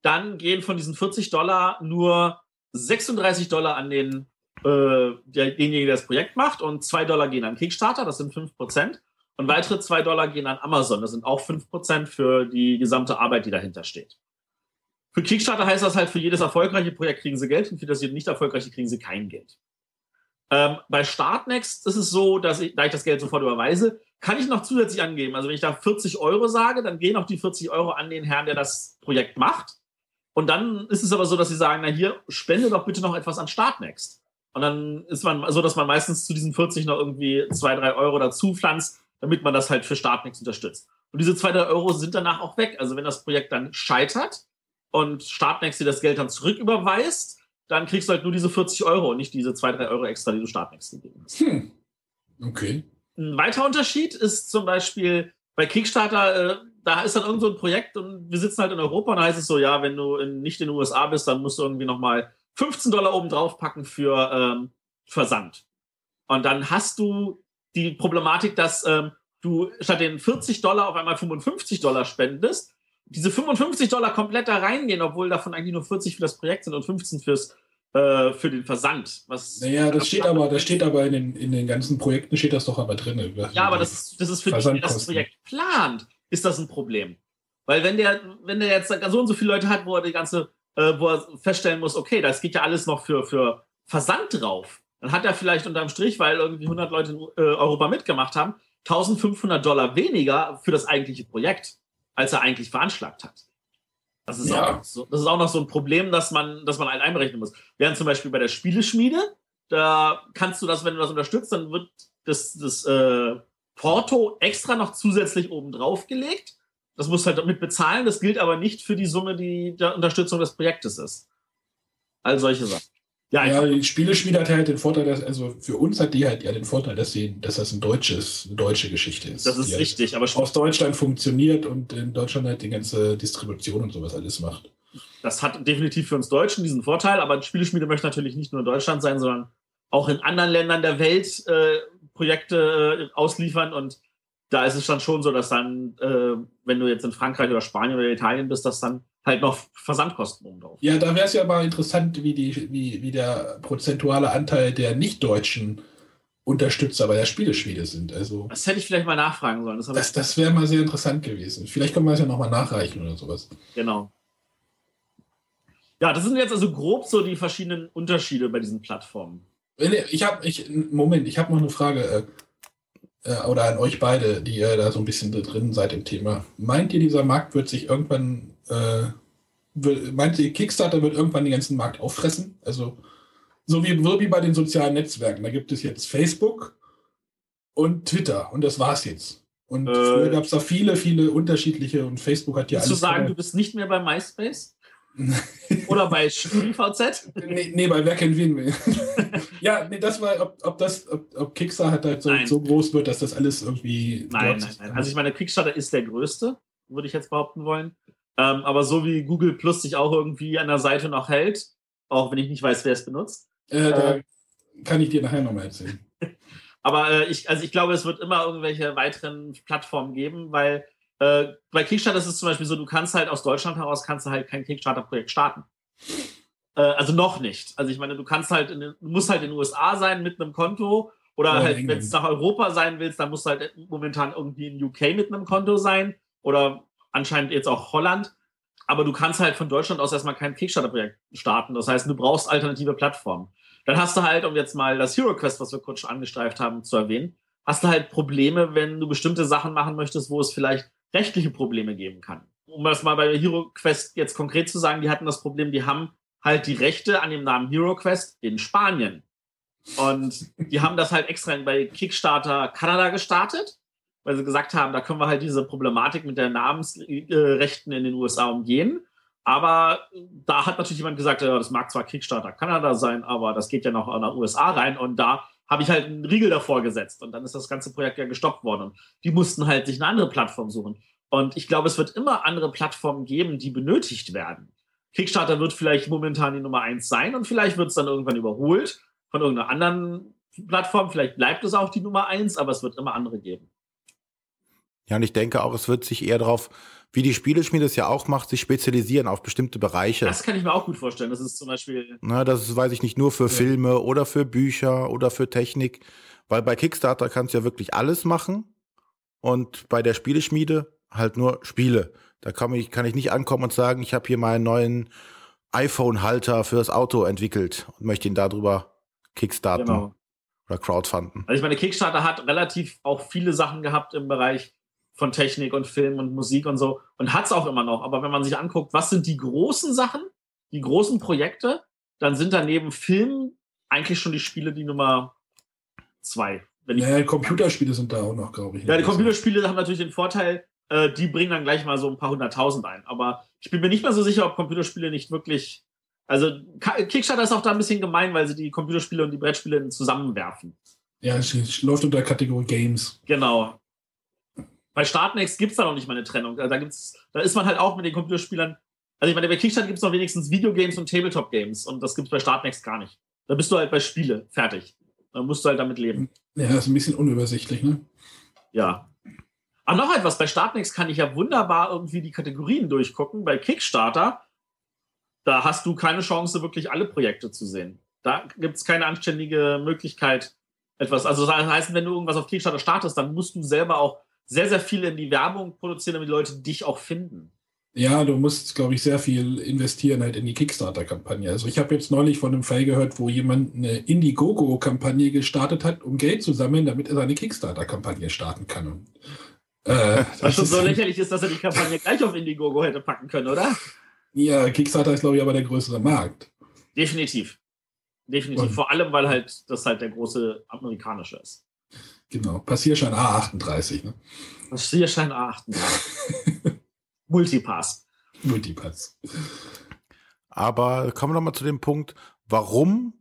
dann gehen von diesen 40 Dollar nur 36 Dollar an den äh, der, denjenigen, der das Projekt macht und 2 Dollar gehen an Kickstarter, das sind 5%. Und weitere 2 Dollar gehen an Amazon, das sind auch 5% für die gesamte Arbeit, die dahinter steht. Für Kickstarter heißt das halt, für jedes erfolgreiche Projekt kriegen sie Geld und für das nicht erfolgreiche kriegen sie kein Geld. Ähm, bei Startnext ist es so, dass ich, da ich das Geld sofort überweise, kann ich noch zusätzlich angeben. Also wenn ich da 40 Euro sage, dann gehen auch die 40 Euro an den Herrn, der das Projekt macht. Und dann ist es aber so, dass sie sagen, na hier, spende doch bitte noch etwas an Startnext. Und dann ist man so, dass man meistens zu diesen 40 noch irgendwie zwei, drei Euro dazu pflanzt, damit man das halt für Startnext unterstützt. Und diese zwei, drei Euro sind danach auch weg. Also wenn das Projekt dann scheitert und Startnext dir das Geld dann zurücküberweist, dann kriegst du halt nur diese 40 Euro und nicht diese zwei, drei Euro extra, die du Startnext gegeben hast. Hm. Okay. Ein weiterer Unterschied ist zum Beispiel bei Kickstarter, äh, da ist dann irgend so ein Projekt und wir sitzen halt in Europa und da heißt es so, ja, wenn du in, nicht in den USA bist, dann musst du irgendwie nochmal 15 Dollar oben drauf packen für ähm, Versand. Und dann hast du die Problematik, dass ähm, du statt den 40 Dollar auf einmal 55 Dollar spendest, diese 55 Dollar komplett da reingehen, obwohl davon eigentlich nur 40 für das Projekt sind und 15 fürs, äh, für den Versand. Was Naja, das steht aber, das steht aber in den, in den ganzen Projekten steht das doch aber drin. Ja, aber das ist, das ist für der das. Projekt plant, ist das ein Problem. Weil wenn der, wenn der jetzt so und so viele Leute hat, wo er die ganze, äh, wo er feststellen muss, okay, das geht ja alles noch für, für Versand drauf, dann hat er vielleicht unterm Strich, weil irgendwie 100 Leute in äh, Europa mitgemacht haben, 1500 Dollar weniger für das eigentliche Projekt, als er eigentlich veranschlagt hat. Das ist, Ja. auch, noch so, das ist auch noch so ein Problem, dass man, dass man halt einberechnen muss. Während zum Beispiel bei der Spieleschmiede, da kannst du das, wenn du das unterstützt, dann wird das, das äh, Porto extra noch zusätzlich oben drauf gelegt. Das musst du halt damit bezahlen. Das gilt aber nicht für die Summe, die der Unterstützung des Projektes ist. All solche Sachen. Ja, Ja, die Spieleschmiede hat halt den Vorteil, dass, also für uns hat die halt ja den Vorteil, dass sie, dass das ein deutsches, eine deutsche Geschichte ist. das ist halt richtig. Aber aus Deutschland funktioniert und in Deutschland halt die ganze Distribution und sowas alles macht. das hat definitiv für uns Deutschen diesen Vorteil. Aber Spieleschmiede möchte natürlich nicht nur in Deutschland sein, sondern auch in anderen Ländern der Welt äh, Projekte äh, ausliefern. Und da ist es dann schon so, dass dann, äh, wenn du jetzt in Frankreich oder Spanien oder Italien bist, dass dann halt noch Versandkosten oben drauf. Ja, da wäre es ja mal interessant, wie, die, wie, wie der prozentuale Anteil der nicht-deutschen Unterstützer bei der Spieleschmiede sind. Also Das hätte ich vielleicht mal nachfragen sollen. Das das, das wäre mal sehr interessant gewesen. Vielleicht können wir es ja nochmal nachreichen oder sowas. genau. Ja, das sind jetzt also grob so die verschiedenen Unterschiede bei diesen Plattformen. Ich habe, ich, Moment, ich habe noch eine Frage, äh, oder an euch beide, die ihr da so ein bisschen drin seid im Thema. Meint ihr, dieser Markt wird sich irgendwann, äh, will, meint ihr, Kickstarter wird irgendwann den ganzen Markt auffressen? Also, so wie, wie bei den sozialen Netzwerken. Da gibt es jetzt Facebook und Twitter und das war's jetzt. Und Äh, früher gab es da viele, viele unterschiedliche und Facebook hat ja alles. sagen, du bist nicht mehr bei MySpace? Oder bei StudiVZ? Nee, nee, bei Wer kennt wen will. ja, nee, das war, ob, ob das, ob, ob Kickstarter halt so, so groß wird, dass das alles irgendwie. Nein, nein, nein. Also ich meine, Kickstarter ist der größte, würde ich jetzt behaupten wollen. Ähm, aber so wie Google Plus sich auch irgendwie an der Seite noch hält, auch wenn ich nicht weiß, wer es benutzt. äh, da kann ich dir nachher nochmal erzählen. Aber äh, ich, also ich glaube, es wird immer irgendwelche weiteren Plattformen geben, weil äh, bei Kickstarter ist es zum Beispiel so, du kannst halt aus Deutschland heraus kannst du halt kein Kickstarter-Projekt starten. Äh, also noch nicht. Also ich meine, du kannst halt, in, den- du musst halt in den USA sein mit einem Konto oder in halt, wenn es nach Europa sein willst, dann musst du halt momentan irgendwie in UK mit einem Konto sein oder anscheinend jetzt auch Holland. Aber du kannst halt von Deutschland aus erstmal kein Kickstarter-Projekt starten. Das heißt, du brauchst alternative Plattformen. Dann hast du halt, um jetzt mal das Hero Quest, was wir kurz schon angestreift haben, zu erwähnen, hast du halt Probleme, wenn du bestimmte Sachen machen möchtest, wo es vielleicht rechtliche Probleme geben kann. Um das mal bei Hero Quest jetzt konkret zu sagen, die hatten das Problem, die haben halt die Rechte an dem Namen Hero Quest in Spanien. Und die haben das halt extra bei Kickstarter Kanada gestartet, weil sie gesagt haben, da können wir halt diese Problematik mit der Namensrechten in den USA umgehen. Aber da hat natürlich jemand gesagt, ja, das mag zwar Kickstarter Kanada sein, aber das geht ja noch in die USA rein. Und da habe ich halt einen Riegel davor gesetzt. Und dann ist das ganze Projekt ja gestoppt worden. Und die mussten halt sich eine andere Plattform suchen. Und ich glaube, es wird immer andere Plattformen geben, die benötigt werden. Kickstarter wird vielleicht momentan die Nummer eins sein und vielleicht wird es dann irgendwann überholt von irgendeiner anderen Plattform. Vielleicht bleibt es auch die Nummer eins, aber es wird immer andere geben. Ja, und ich denke auch, es wird sich eher darauf, wie die Spieleschmiede es ja auch macht, sich spezialisieren auf bestimmte Bereiche. Das kann ich mir auch gut vorstellen. Das ist zum Beispiel. Na, das ist, weiß ich nicht, nur für ja. Filme oder für Bücher oder für Technik. Weil bei Kickstarter kannst du ja wirklich alles machen. Und bei der Spieleschmiede halt nur Spiele. Da kann ich, kann ich nicht ankommen und sagen, ich habe hier meinen neuen iPhone-Halter fürs Auto entwickelt und möchte ihn darüber kickstarten genau. oder crowdfunden. Also ich meine, Kickstarter hat relativ auch viele Sachen gehabt im Bereich von Technik und Film und Musik und so und hat es auch immer noch. Aber wenn man sich anguckt, was sind die großen Sachen, die großen Projekte, dann sind daneben Film eigentlich schon die Spiele die Nummer zwei. Wenn naja, Computerspiele sind da auch noch, glaube ich. Ja, die Computerspiele haben natürlich den Vorteil, äh, die bringen dann gleich mal so ein paar hunderttausend ein. Aber ich bin mir nicht mehr so sicher, ob Computerspiele nicht wirklich. Also Kickstarter ist auch da ein bisschen gemein, weil sie die Computerspiele und die Brettspiele zusammenwerfen. Ja, es läuft unter Kategorie Games. Genau. Bei Startnext gibt es da noch nicht mal eine Trennung. Da, gibt's, da ist man halt auch mit den Computerspielern. Also ich meine, bei Kickstarter gibt es noch wenigstens Videogames und Tabletop-Games und das gibt es bei Startnext gar nicht. Da bist du halt bei Spiele fertig. Da musst du halt damit leben. Ja, ist ein bisschen unübersichtlich, ne? Ja. Aber noch etwas, bei Startnext kann ich ja wunderbar irgendwie die Kategorien durchgucken. Bei Kickstarter, da hast du keine Chance, wirklich alle Projekte zu sehen. Da gibt es keine anständige Möglichkeit, etwas. Also das heißt, wenn du irgendwas auf Kickstarter startest, dann musst du selber auch sehr, sehr viel in die Werbung produzieren, damit die Leute dich auch finden. Ja, du musst, glaube ich, sehr viel investieren halt in die Kickstarter-Kampagne. Also ich habe jetzt neulich von einem Fall gehört, wo jemand eine Indiegogo-Kampagne gestartet hat, um Geld zu sammeln, damit er seine Kickstarter-Kampagne starten kann. Und, äh, Was schon so lächerlich ist, dass er die Kampagne gleich auf Indiegogo hätte packen können, oder? Ja, Kickstarter ist, glaube ich, aber der größere Markt. Definitiv. Definitiv. Und Vor allem, weil halt das halt der große amerikanische ist. Genau, Passierschein A38. Ne? Passierschein A38. Multipass. Multipass. Aber kommen wir nochmal zu dem Punkt, warum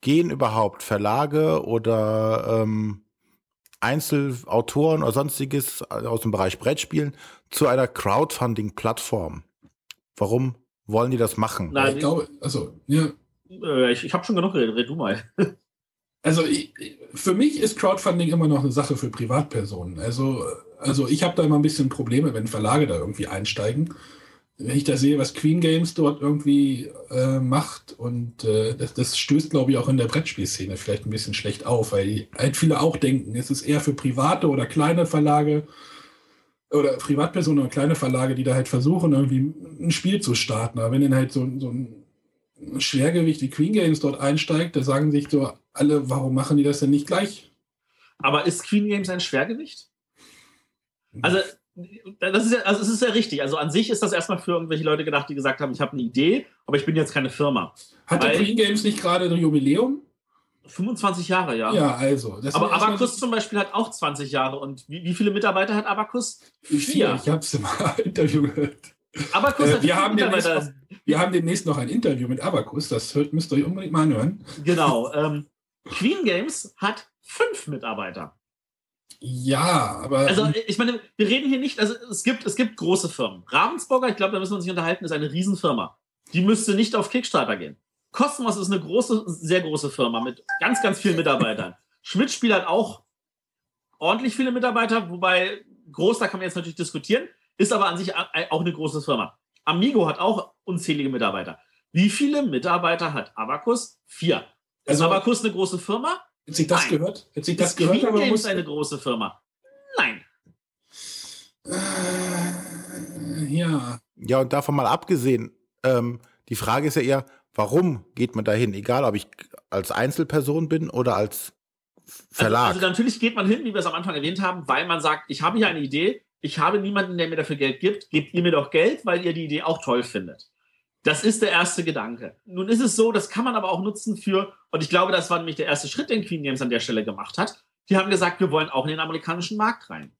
gehen überhaupt Verlage oder ähm, Einzelautoren oder sonstiges aus dem Bereich Brettspielen zu einer Crowdfunding-Plattform? Warum wollen die das machen? Nein, ich glaube, also, ja. Äh, ich, ich habe schon genug geredet, red du mal. Also ich, für mich ist Crowdfunding immer noch eine Sache für Privatpersonen. Also, also ich habe da immer ein bisschen Probleme, wenn Verlage da irgendwie einsteigen. Wenn ich da sehe, was Queen Games dort irgendwie äh, macht und äh, das, das, stößt, glaube ich, auch in der Brettspielszene vielleicht ein bisschen schlecht auf, weil halt viele auch denken, es ist eher für private oder kleine Verlage oder Privatpersonen oder kleine Verlage, die da halt versuchen, irgendwie ein Spiel zu starten. Aber wenn dann halt so, so ein Schwergewicht wie Queen Games dort einsteigt, da sagen sich so alle, warum machen die das denn nicht gleich? Aber ist Queen Games ein Schwergewicht? Also, das ist ja, also es ist ja richtig. Also an sich ist das erstmal für irgendwelche Leute gedacht, die gesagt haben, ich habe eine Idee, aber ich bin jetzt keine Firma. Hat der Queen Games nicht gerade ein Jubiläum? 25 Jahre, ja. Ja, also. aber Abacus zum Beispiel hat auch 20 Jahre. Und wie, wie viele Mitarbeiter hat Abacus? Vier. Ich habe es im Interview gehört. Abacus äh, wir, haben demnächst, wir haben demnächst noch ein Interview mit Abacus. Das hört, müsst ihr euch unbedingt mal anhören. Genau. Ähm, Queen Games hat fünf Mitarbeiter. Ja, aber. Also, ich meine, wir reden hier nicht, also es gibt, es gibt große Firmen. Ravensburger, ich glaube, da müssen wir uns nicht unterhalten, ist eine Riesenfirma. Die müsste nicht auf Kickstarter gehen. Cosmos ist eine große, sehr große Firma mit ganz, ganz vielen Mitarbeitern. Schmidt-Spiel hat auch ordentlich viele Mitarbeiter, wobei groß, da kann man jetzt natürlich diskutieren, ist aber an sich auch eine große Firma. Amigo hat auch unzählige Mitarbeiter. Wie viele Mitarbeiter hat Abacus? Vier. Ist also, Abacus eine große Firma? Hat sich das Nein. gehört? Hat sich das ist gehört? Queen Games eine große Firma? Nein. Äh, ja. Ja, und davon mal abgesehen, ähm, die Frage ist ja eher, warum geht man dahin? Egal, ob ich als Einzelperson bin oder als Verlag. Also, also natürlich geht man hin, wie wir es am Anfang erwähnt haben, weil man sagt, ich habe hier eine Idee, ich habe niemanden, der mir dafür Geld gibt, gebt ihr mir doch Geld, weil ihr die Idee auch toll findet. Das ist der erste Gedanke. Nun ist es so, das kann man aber auch nutzen für, und ich glaube, das war nämlich der erste Schritt, den Queen Games an der Stelle gemacht hat. Die haben gesagt, wir wollen auch in den amerikanischen Markt rein.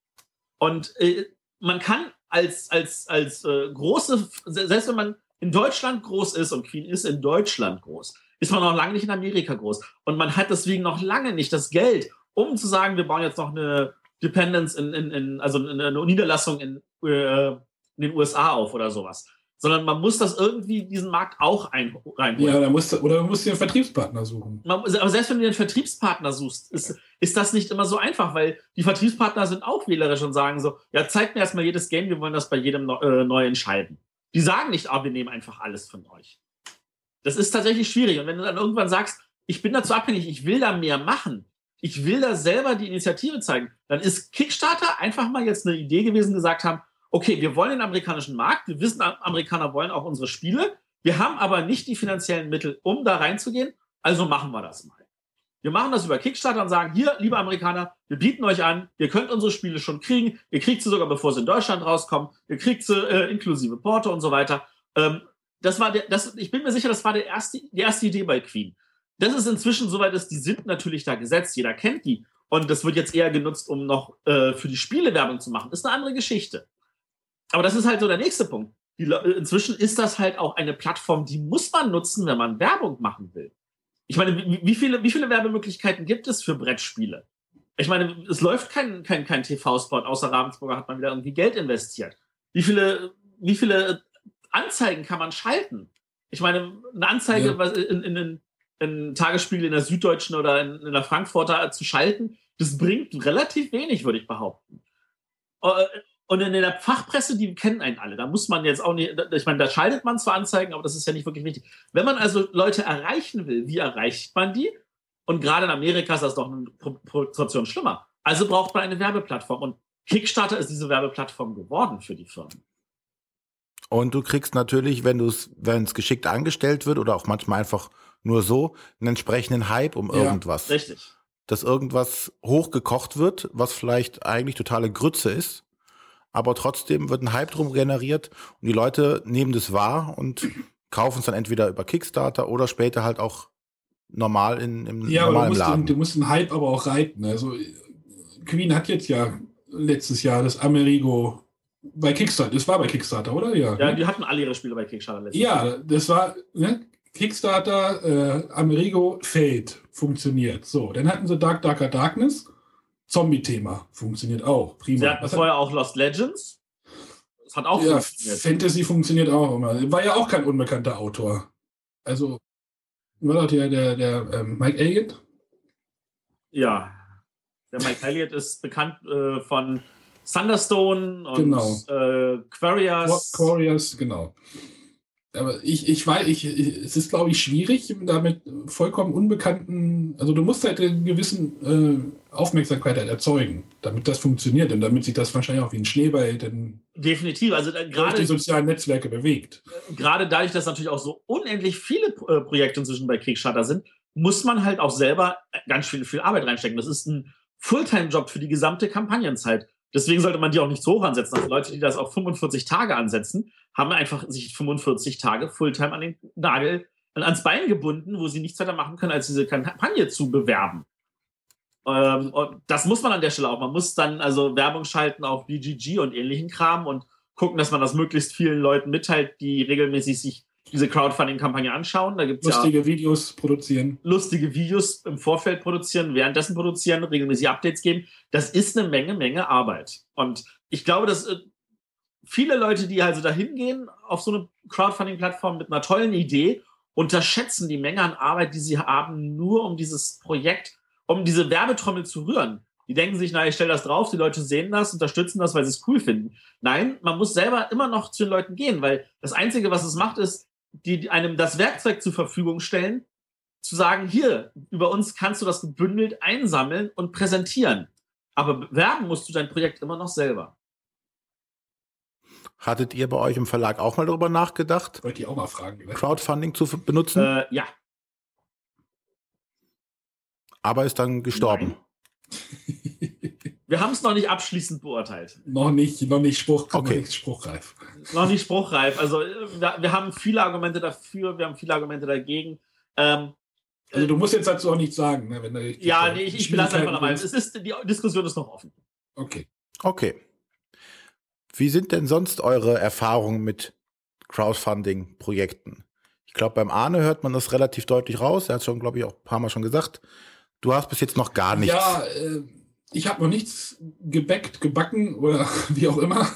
Und äh, man kann als, als, als äh, große, selbst wenn man in Deutschland groß ist und Queen ist in Deutschland groß, ist man noch lange nicht in Amerika groß. Und man hat deswegen noch lange nicht das Geld, um zu sagen, wir bauen jetzt noch eine Dependence in, in, in also eine Niederlassung in, äh, in den USA auf oder sowas sondern man muss das irgendwie diesen Markt auch ein, reinholen. Ja, da musst du, oder du musst dir einen Vertriebspartner suchen. Man, aber selbst wenn du dir einen Vertriebspartner suchst, ist, ist das nicht immer so einfach, weil die Vertriebspartner sind auch wählerisch und sagen so, ja, zeigt mir erstmal jedes Game, wir wollen das bei jedem äh, neu entscheiden. Die sagen nicht, ah, wir nehmen einfach alles von euch. Das ist tatsächlich schwierig. Und wenn du dann irgendwann sagst, ich bin dazu abhängig, ich will da mehr machen, ich will da selber die Initiative zeigen, dann ist Kickstarter einfach mal jetzt eine Idee gewesen, gesagt haben, okay, wir wollen den amerikanischen Markt, wir wissen, Amerikaner wollen auch unsere Spiele, wir haben aber nicht die finanziellen Mittel, um da reinzugehen, also machen wir das mal. Wir machen das über Kickstarter und sagen, hier, liebe Amerikaner, wir bieten euch an, ihr könnt unsere Spiele schon kriegen, ihr kriegt sie sogar, bevor sie in Deutschland rauskommen, ihr kriegt sie äh, inklusive Porto und so weiter. Ähm, das war der, das, ich bin mir sicher, das war der erste, die erste Idee bei Queen. Das ist inzwischen soweit, dass die sind natürlich da gesetzt, jeder kennt die. Und das wird jetzt eher genutzt, um noch äh, für die Spiele Werbung zu machen. Ist eine andere Geschichte aber das ist halt so der nächste Punkt. Die, inzwischen ist das halt auch eine Plattform, die muss man nutzen, wenn man Werbung machen will. Ich meine, wie, viele, wie viele Werbemöglichkeiten gibt es für Brettspiele? Ich meine, es läuft kein, kein, kein TV-Spot, außer Ravensburger hat man wieder irgendwie Geld investiert. Wie viele, wie viele Anzeigen kann man schalten? Ich meine, eine Anzeige ja. in, in, in, in Tagesspiegel in der Süddeutschen oder in, in der Frankfurter zu schalten, das bringt relativ wenig, würde ich behaupten. Und in der Fachpresse, die kennen einen alle. Da muss man jetzt auch nicht, ich meine, da schaltet man zwar Anzeigen, aber das ist ja nicht wirklich wichtig. Wenn man also Leute erreichen will, wie erreicht man die? Und gerade in Amerika ist das doch eine Proportion schlimmer. Also braucht man eine Werbeplattform. Und Kickstarter ist diese Werbeplattform geworden für die Firmen. Und du kriegst natürlich, wenn du es, wenn es geschickt angestellt wird oder auch manchmal einfach nur so, einen entsprechenden Hype um ja, irgendwas. Richtig. Dass irgendwas hochgekocht wird, was vielleicht eigentlich totale Grütze ist aber trotzdem wird ein Hype drum generiert und die Leute nehmen das wahr und kaufen es dann entweder über Kickstarter oder später halt auch normal in, im ja, normalen Laden. Den, du musst den Hype aber auch reiten. Also Queen hat jetzt ja letztes Jahr das Amerigo bei Kickstarter. Das war bei Kickstarter, oder? Ja, ja die hatten alle ihre Spiele bei Kickstarter letztes Jahr. Ja, das war ne? Kickstarter, äh, Amerigo, Fate funktioniert. So, dann hatten sie Dark Darker Darkness Zombie-Thema funktioniert auch. Prima. Sie hatten vorher auch Lost Legends. Das hat auch ja, funktioniert. Fantasy funktioniert auch immer. War ja auch kein unbekannter Autor. Also, war das der, der, der ähm, Mike Elliott? Ja. Der Mike Elliott ist bekannt äh, von Thunderstone und genau. äh, Quarius. Quarius, genau aber ich, ich weiß, ich, es ist, glaube ich, schwierig, damit vollkommen unbekannten, also du musst halt eine gewisse äh, Aufmerksamkeit halt erzeugen, damit das funktioniert und damit sich das wahrscheinlich auch wie ein Schneeball dann definitiv, also äh, gerade die sozialen Netzwerke bewegt. Gerade dadurch, dass natürlich auch so unendlich viele äh, Projekte inzwischen bei Kickstarter sind, muss man halt auch selber ganz viel, viel Arbeit reinstecken. Das ist ein Fulltime-Job für die gesamte Kampagnenzeit. Deswegen sollte man die auch nicht so hoch ansetzen. Also Leute, die das auf 45 Tage ansetzen, haben einfach sich 45 Tage Fulltime an den Nagel, ans Bein gebunden, wo sie nichts weiter machen können, als diese Kampagne zu bewerben. Ähm, und das muss man an der Stelle auch. Man muss dann also Werbung schalten auf BGG und ähnlichen Kram und gucken, dass man das möglichst vielen Leuten mitteilt, die regelmäßig sich diese Crowdfunding-Kampagne anschauen. Da gibt's lustige ja Videos produzieren. Lustige Videos im Vorfeld produzieren, währenddessen produzieren, regelmäßig Updates geben. Das ist eine Menge, Menge Arbeit. Und ich glaube, dass äh, viele Leute, die also da hingehen auf so eine Crowdfunding-Plattform mit einer tollen Idee, unterschätzen die Menge an Arbeit, die sie haben, nur um dieses Projekt, um diese Werbetrommel zu rühren. Die denken sich, na, ich stelle das drauf, die Leute sehen das, unterstützen das, weil sie es cool finden. Nein, man muss selber immer noch zu den Leuten gehen, weil das Einzige, was es macht, ist, die einem das Werkzeug zur Verfügung stellen, zu sagen, hier, über uns kannst du das gebündelt einsammeln und präsentieren. Aber bewerben musst du dein Projekt immer noch selber. Hattet ihr bei euch im Verlag auch mal darüber nachgedacht? Wollte ich auch mal fragen. Crowdfunding zu benutzen? Äh, ja. Aber ist dann gestorben. Wir haben es noch nicht abschließend beurteilt. Noch nicht, noch nicht, Spruch, okay. noch nicht spruchreif. Noch nicht spruchreif. Also wir, wir, haben viele Argumente dafür, wir haben viele Argumente dagegen. Ähm, also du musst jetzt dazu auch nichts sagen. Ne, wenn ja, nee, ich, ich belasse einfach dabei. Es ist, die Diskussion ist noch offen. Okay. Okay. Wie sind denn sonst eure Erfahrungen mit Crowdfunding-Projekten? Ich glaube, beim Arne hört man das relativ deutlich raus. Er hat schon, glaube ich, auch ein paar Mal schon gesagt. Du hast bis jetzt noch gar nichts. Ja, äh, ich habe noch nichts gebackt, gebacken oder wie auch immer.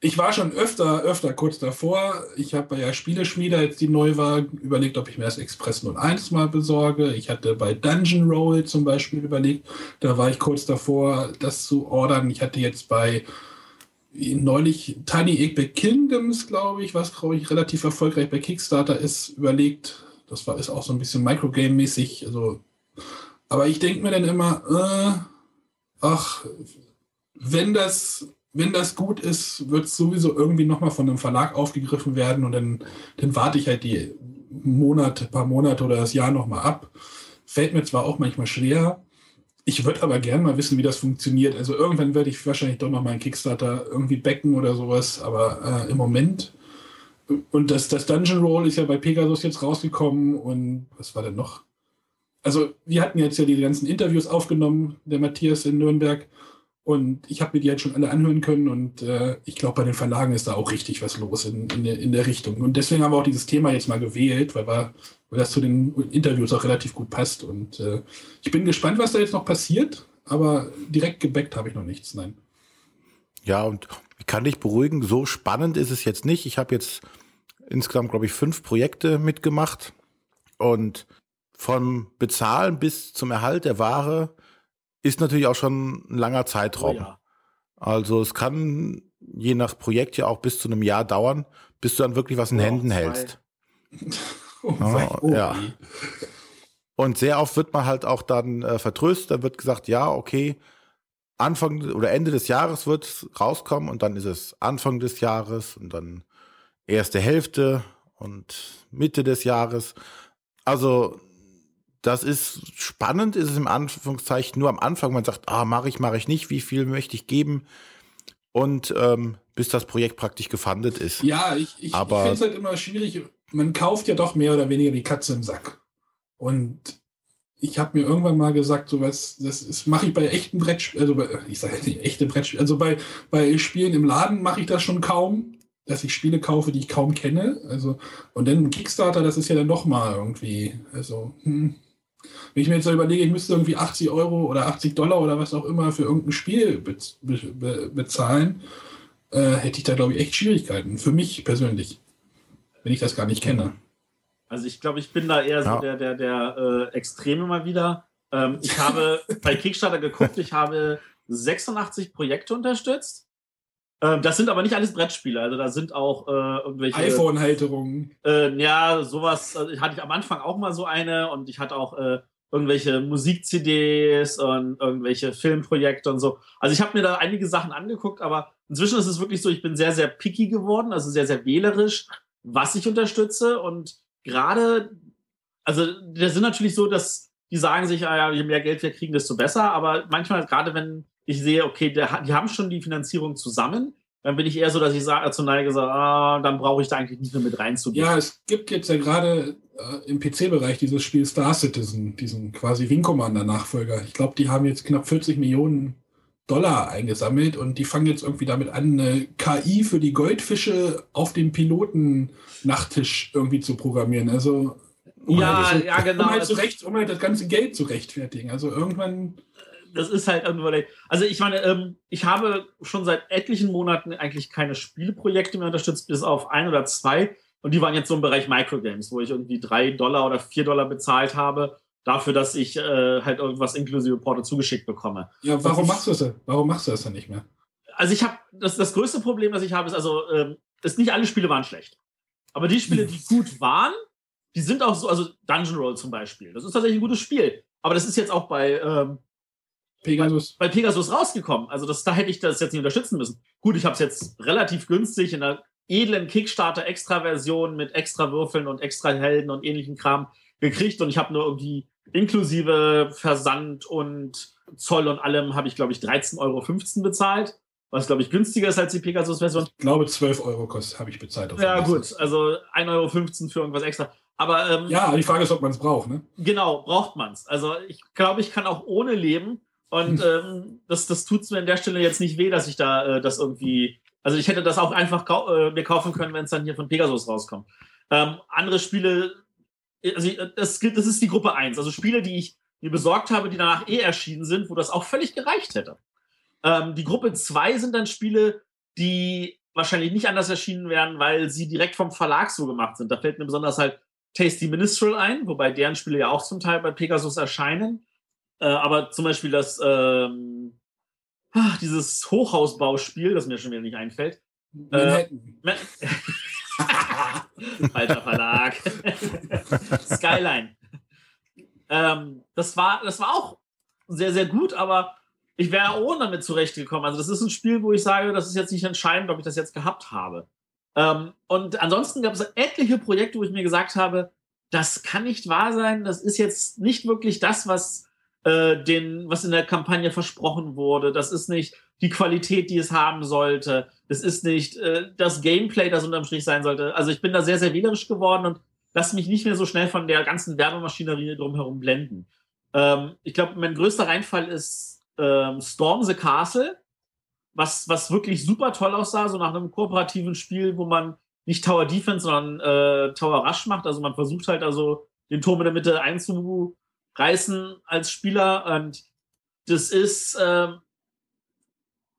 Ich war schon öfter, öfter kurz davor. Ich habe bei der Spieleschmiede, als die neu war, überlegt, ob ich mir das Express 01 mal besorge. Ich hatte bei Dungeon Roll zum Beispiel überlegt, da war ich kurz davor, das zu ordern. Ich hatte jetzt bei neulich Tiny Epic Kingdoms, glaube ich, was, glaube ich, relativ erfolgreich bei Kickstarter ist, überlegt. Das war, ist auch so ein bisschen Microgame-mäßig. Also, aber ich denke mir dann immer, äh, ach, wenn das wenn das gut ist, wird es sowieso irgendwie nochmal von einem Verlag aufgegriffen werden und dann, dann warte ich halt die Monate, paar Monate oder das Jahr nochmal ab. Fällt mir zwar auch manchmal schwer, ich würde aber gerne mal wissen, wie das funktioniert. Also irgendwann werde ich wahrscheinlich doch noch mal einen Kickstarter irgendwie backen oder sowas, aber äh, im Moment. Und das, das Dungeon Roll ist ja bei Pegasus jetzt rausgekommen und was war denn noch? Also wir hatten jetzt ja die ganzen Interviews aufgenommen, der Matthias in Nürnberg. Und ich habe mir die jetzt schon alle anhören können und äh, ich glaube, bei den Verlagen ist da auch richtig was los in, in, der, in der Richtung. Und deswegen haben wir auch dieses Thema jetzt mal gewählt, weil, wir, weil das zu den Interviews auch relativ gut passt. Und äh, ich bin gespannt, was da jetzt noch passiert, aber direkt gebackt habe ich noch nichts, nein. Ja, und ich kann dich beruhigen, so spannend ist es jetzt nicht. Ich habe jetzt insgesamt, glaube ich, fünf Projekte mitgemacht und vom Bezahlen bis zum Erhalt der Ware ist natürlich auch schon ein langer Zeitraum. Oh ja. Also es kann je nach Projekt ja auch bis zu einem Jahr dauern, bis du dann wirklich was in oh, Händen zwei. hältst. oh, oh, ja. Und sehr oft wird man halt auch dann äh, vertröstet, dann wird gesagt, ja, okay, Anfang oder Ende des Jahres wird es rauskommen und dann ist es Anfang des Jahres und dann erste Hälfte und Mitte des Jahres. Also das ist spannend, ist es im Anführungszeichen nur am Anfang. Man sagt, ah, mache ich, mache ich nicht, wie viel möchte ich geben? Und ähm, bis das Projekt praktisch gefundet ist. Ja, ich, ich, ich finde es halt immer schwierig. Man kauft ja doch mehr oder weniger die Katze im Sack. Und ich habe mir irgendwann mal gesagt, so was, das mache ich bei echten Brettspielen, also bei, ich sage nicht echte Brettspiele, also bei, bei Spielen im Laden mache ich das schon kaum, dass ich Spiele kaufe, die ich kaum kenne. Also, und dann Kickstarter, das ist ja dann doch mal irgendwie, also, hm, wenn ich mir jetzt so überlege, ich müsste irgendwie 80 Euro oder 80 Dollar oder was auch immer für irgendein Spiel be be bezahlen, äh, hätte ich da, glaube ich, echt Schwierigkeiten. Für mich persönlich. Wenn ich das gar nicht kenne. Also ich glaube, ich bin da eher ja. so der, der, der äh, Extreme mal wieder. Ähm, ich habe bei Kickstarter geguckt, ich habe 86 Projekte unterstützt. Ähm, das sind aber nicht alles Brettspiele, also da sind auch äh, irgendwelche. iPhone-Halterungen. Äh, ja, sowas also hatte ich am Anfang auch mal so eine und ich hatte auch äh, irgendwelche Musik-CDs und irgendwelche Filmprojekte und so. Also ich habe mir da einige Sachen angeguckt, aber inzwischen ist es wirklich so, ich bin sehr, sehr picky geworden, also sehr, sehr wählerisch, was ich unterstütze. Und gerade, also das sind natürlich so, dass die sagen sich, ah ja, je mehr Geld wir kriegen, desto besser. Aber manchmal, gerade wenn ich sehe, okay, der, die haben schon die Finanzierung zusammen, dann bin ich eher so, dass ich sage, dazu neige, so, ah, dann brauche ich da eigentlich nicht mehr mit reinzugehen. Ja, es gibt jetzt ja gerade äh, im PC-Bereich dieses Spiel Star Citizen, diesen quasi Wing Commander-Nachfolger. Ich glaube, die haben jetzt knapp 40 Millionen Dollar eingesammelt und die fangen jetzt irgendwie damit an, eine KI für die Goldfische auf dem Piloten-Nachttisch irgendwie zu programmieren. Also um ja, halt so, ja, genau. Um halt, zurecht, um halt das ganze Geld zu rechtfertigen. Also irgendwann das ist halt irgendwo. Also ich meine, ähm, ich habe schon seit etlichen Monaten eigentlich keine Spieleprojekte mehr unterstützt, bis auf ein oder zwei. Und die waren jetzt so im Bereich Microgames, wo ich irgendwie drei Dollar oder vier Dollar bezahlt habe, dafür, dass ich äh, halt irgendwas inklusive Porto zugeschickt bekomme. Ja, warum machst du das denn? Warum machst du das dann nicht mehr? Also ich habe, das, das größte Problem, das ich habe, ist also, ähm, ist nicht alle Spiele waren schlecht. Aber die Spiele, die gut waren, die sind auch so, also Dungeon Roll zum Beispiel. Das ist tatsächlich ein gutes Spiel. Aber das ist jetzt auch bei, ähm, Pegasus. Bei, bei, Pegasus rausgekommen. Also das, da hätte ich das jetzt nicht unterstützen müssen. Gut, ich habe es jetzt relativ günstig in einer edlen Kickstarter-Extra-Version mit extra Würfeln und extra Helden und ähnlichen Kram gekriegt und ich habe nur irgendwie inklusive Versand und Zoll und allem habe ich, glaube ich, 13,15 Euro bezahlt, was, glaube ich, günstiger ist als die Pegasus-Version. Ich glaube, 12 Euro habe ich bezahlt. ja, gut, also 1,15 Euro für irgendwas extra. Aber ähm, ja, die Frage ist, ob man es braucht, ne? Genau, braucht man es. Also ich glaube, ich kann auch ohne leben und ähm, das, das tut mir an der Stelle jetzt nicht weh, dass ich da äh, das irgendwie Also ich hätte das auch einfach kau äh, mir kaufen können, wenn es dann hier von Pegasus rauskommt. Ähm, andere Spiele, also das, das ist die Gruppe 1. Also Spiele, die ich mir besorgt habe, die danach eh erschienen sind, wo das auch völlig gereicht hätte. Ähm, die Gruppe 2 sind dann Spiele, die wahrscheinlich nicht anders erschienen werden, weil sie direkt vom Verlag so gemacht sind. Da fällt mir besonders halt Tasty Minstrel ein, wobei deren Spiele ja auch zum Teil bei Pegasus erscheinen. Äh, aber zum Beispiel das ähm, ach, dieses Hochhausbauspiel, das mir schon wieder nicht einfällt. Äh, Falscher Verlag. Skyline. Ähm, das, war, das war auch sehr, sehr gut, aber ich wäre ohne damit zurechtgekommen. Also, das ist ein Spiel, wo ich sage, das ist jetzt nicht entscheidend, ob ich das jetzt gehabt habe. Ähm, und ansonsten gab es etliche Projekte, wo ich mir gesagt habe, das kann nicht wahr sein, das ist jetzt nicht wirklich das, was, äh, den, was in der Kampagne versprochen wurde. Das ist nicht die Qualität, die es haben sollte. Das ist nicht äh, das Gameplay, das unterm Strich sein sollte. Also ich bin da sehr, sehr wählerisch geworden und lass mich nicht mehr so schnell von der ganzen Werbemaschinerie drumherum blenden. Ähm, ich glaube, mein größter Reinfall ist ähm, Storm the Castle was, was wirklich super toll aussah, so nach einem kooperativen Spiel, wo man nicht Tower Defense, sondern äh, Tower Rush macht. Also man versucht halt also den Turm in der Mitte einzureißen als Spieler. Und das ist äh,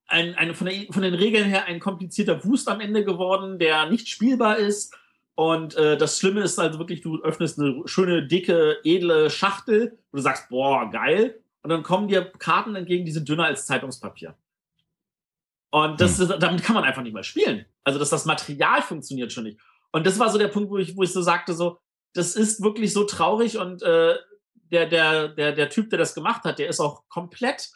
ein, ein, von, der, von den Regeln her ein komplizierter Wust am Ende geworden, der nicht spielbar ist. Und äh, das Schlimme ist also wirklich, du öffnest eine schöne, dicke, edle Schachtel, wo du sagst, boah, geil. Und dann kommen dir Karten entgegen, die sind dünner als Zeitungspapier. Und das, hm. damit kann man einfach nicht mehr spielen. Also, dass das Material funktioniert schon nicht. Und das war so der Punkt, wo ich, wo ich so sagte, so, das ist wirklich so traurig und äh, der, der, der, der Typ, der das gemacht hat, der ist auch komplett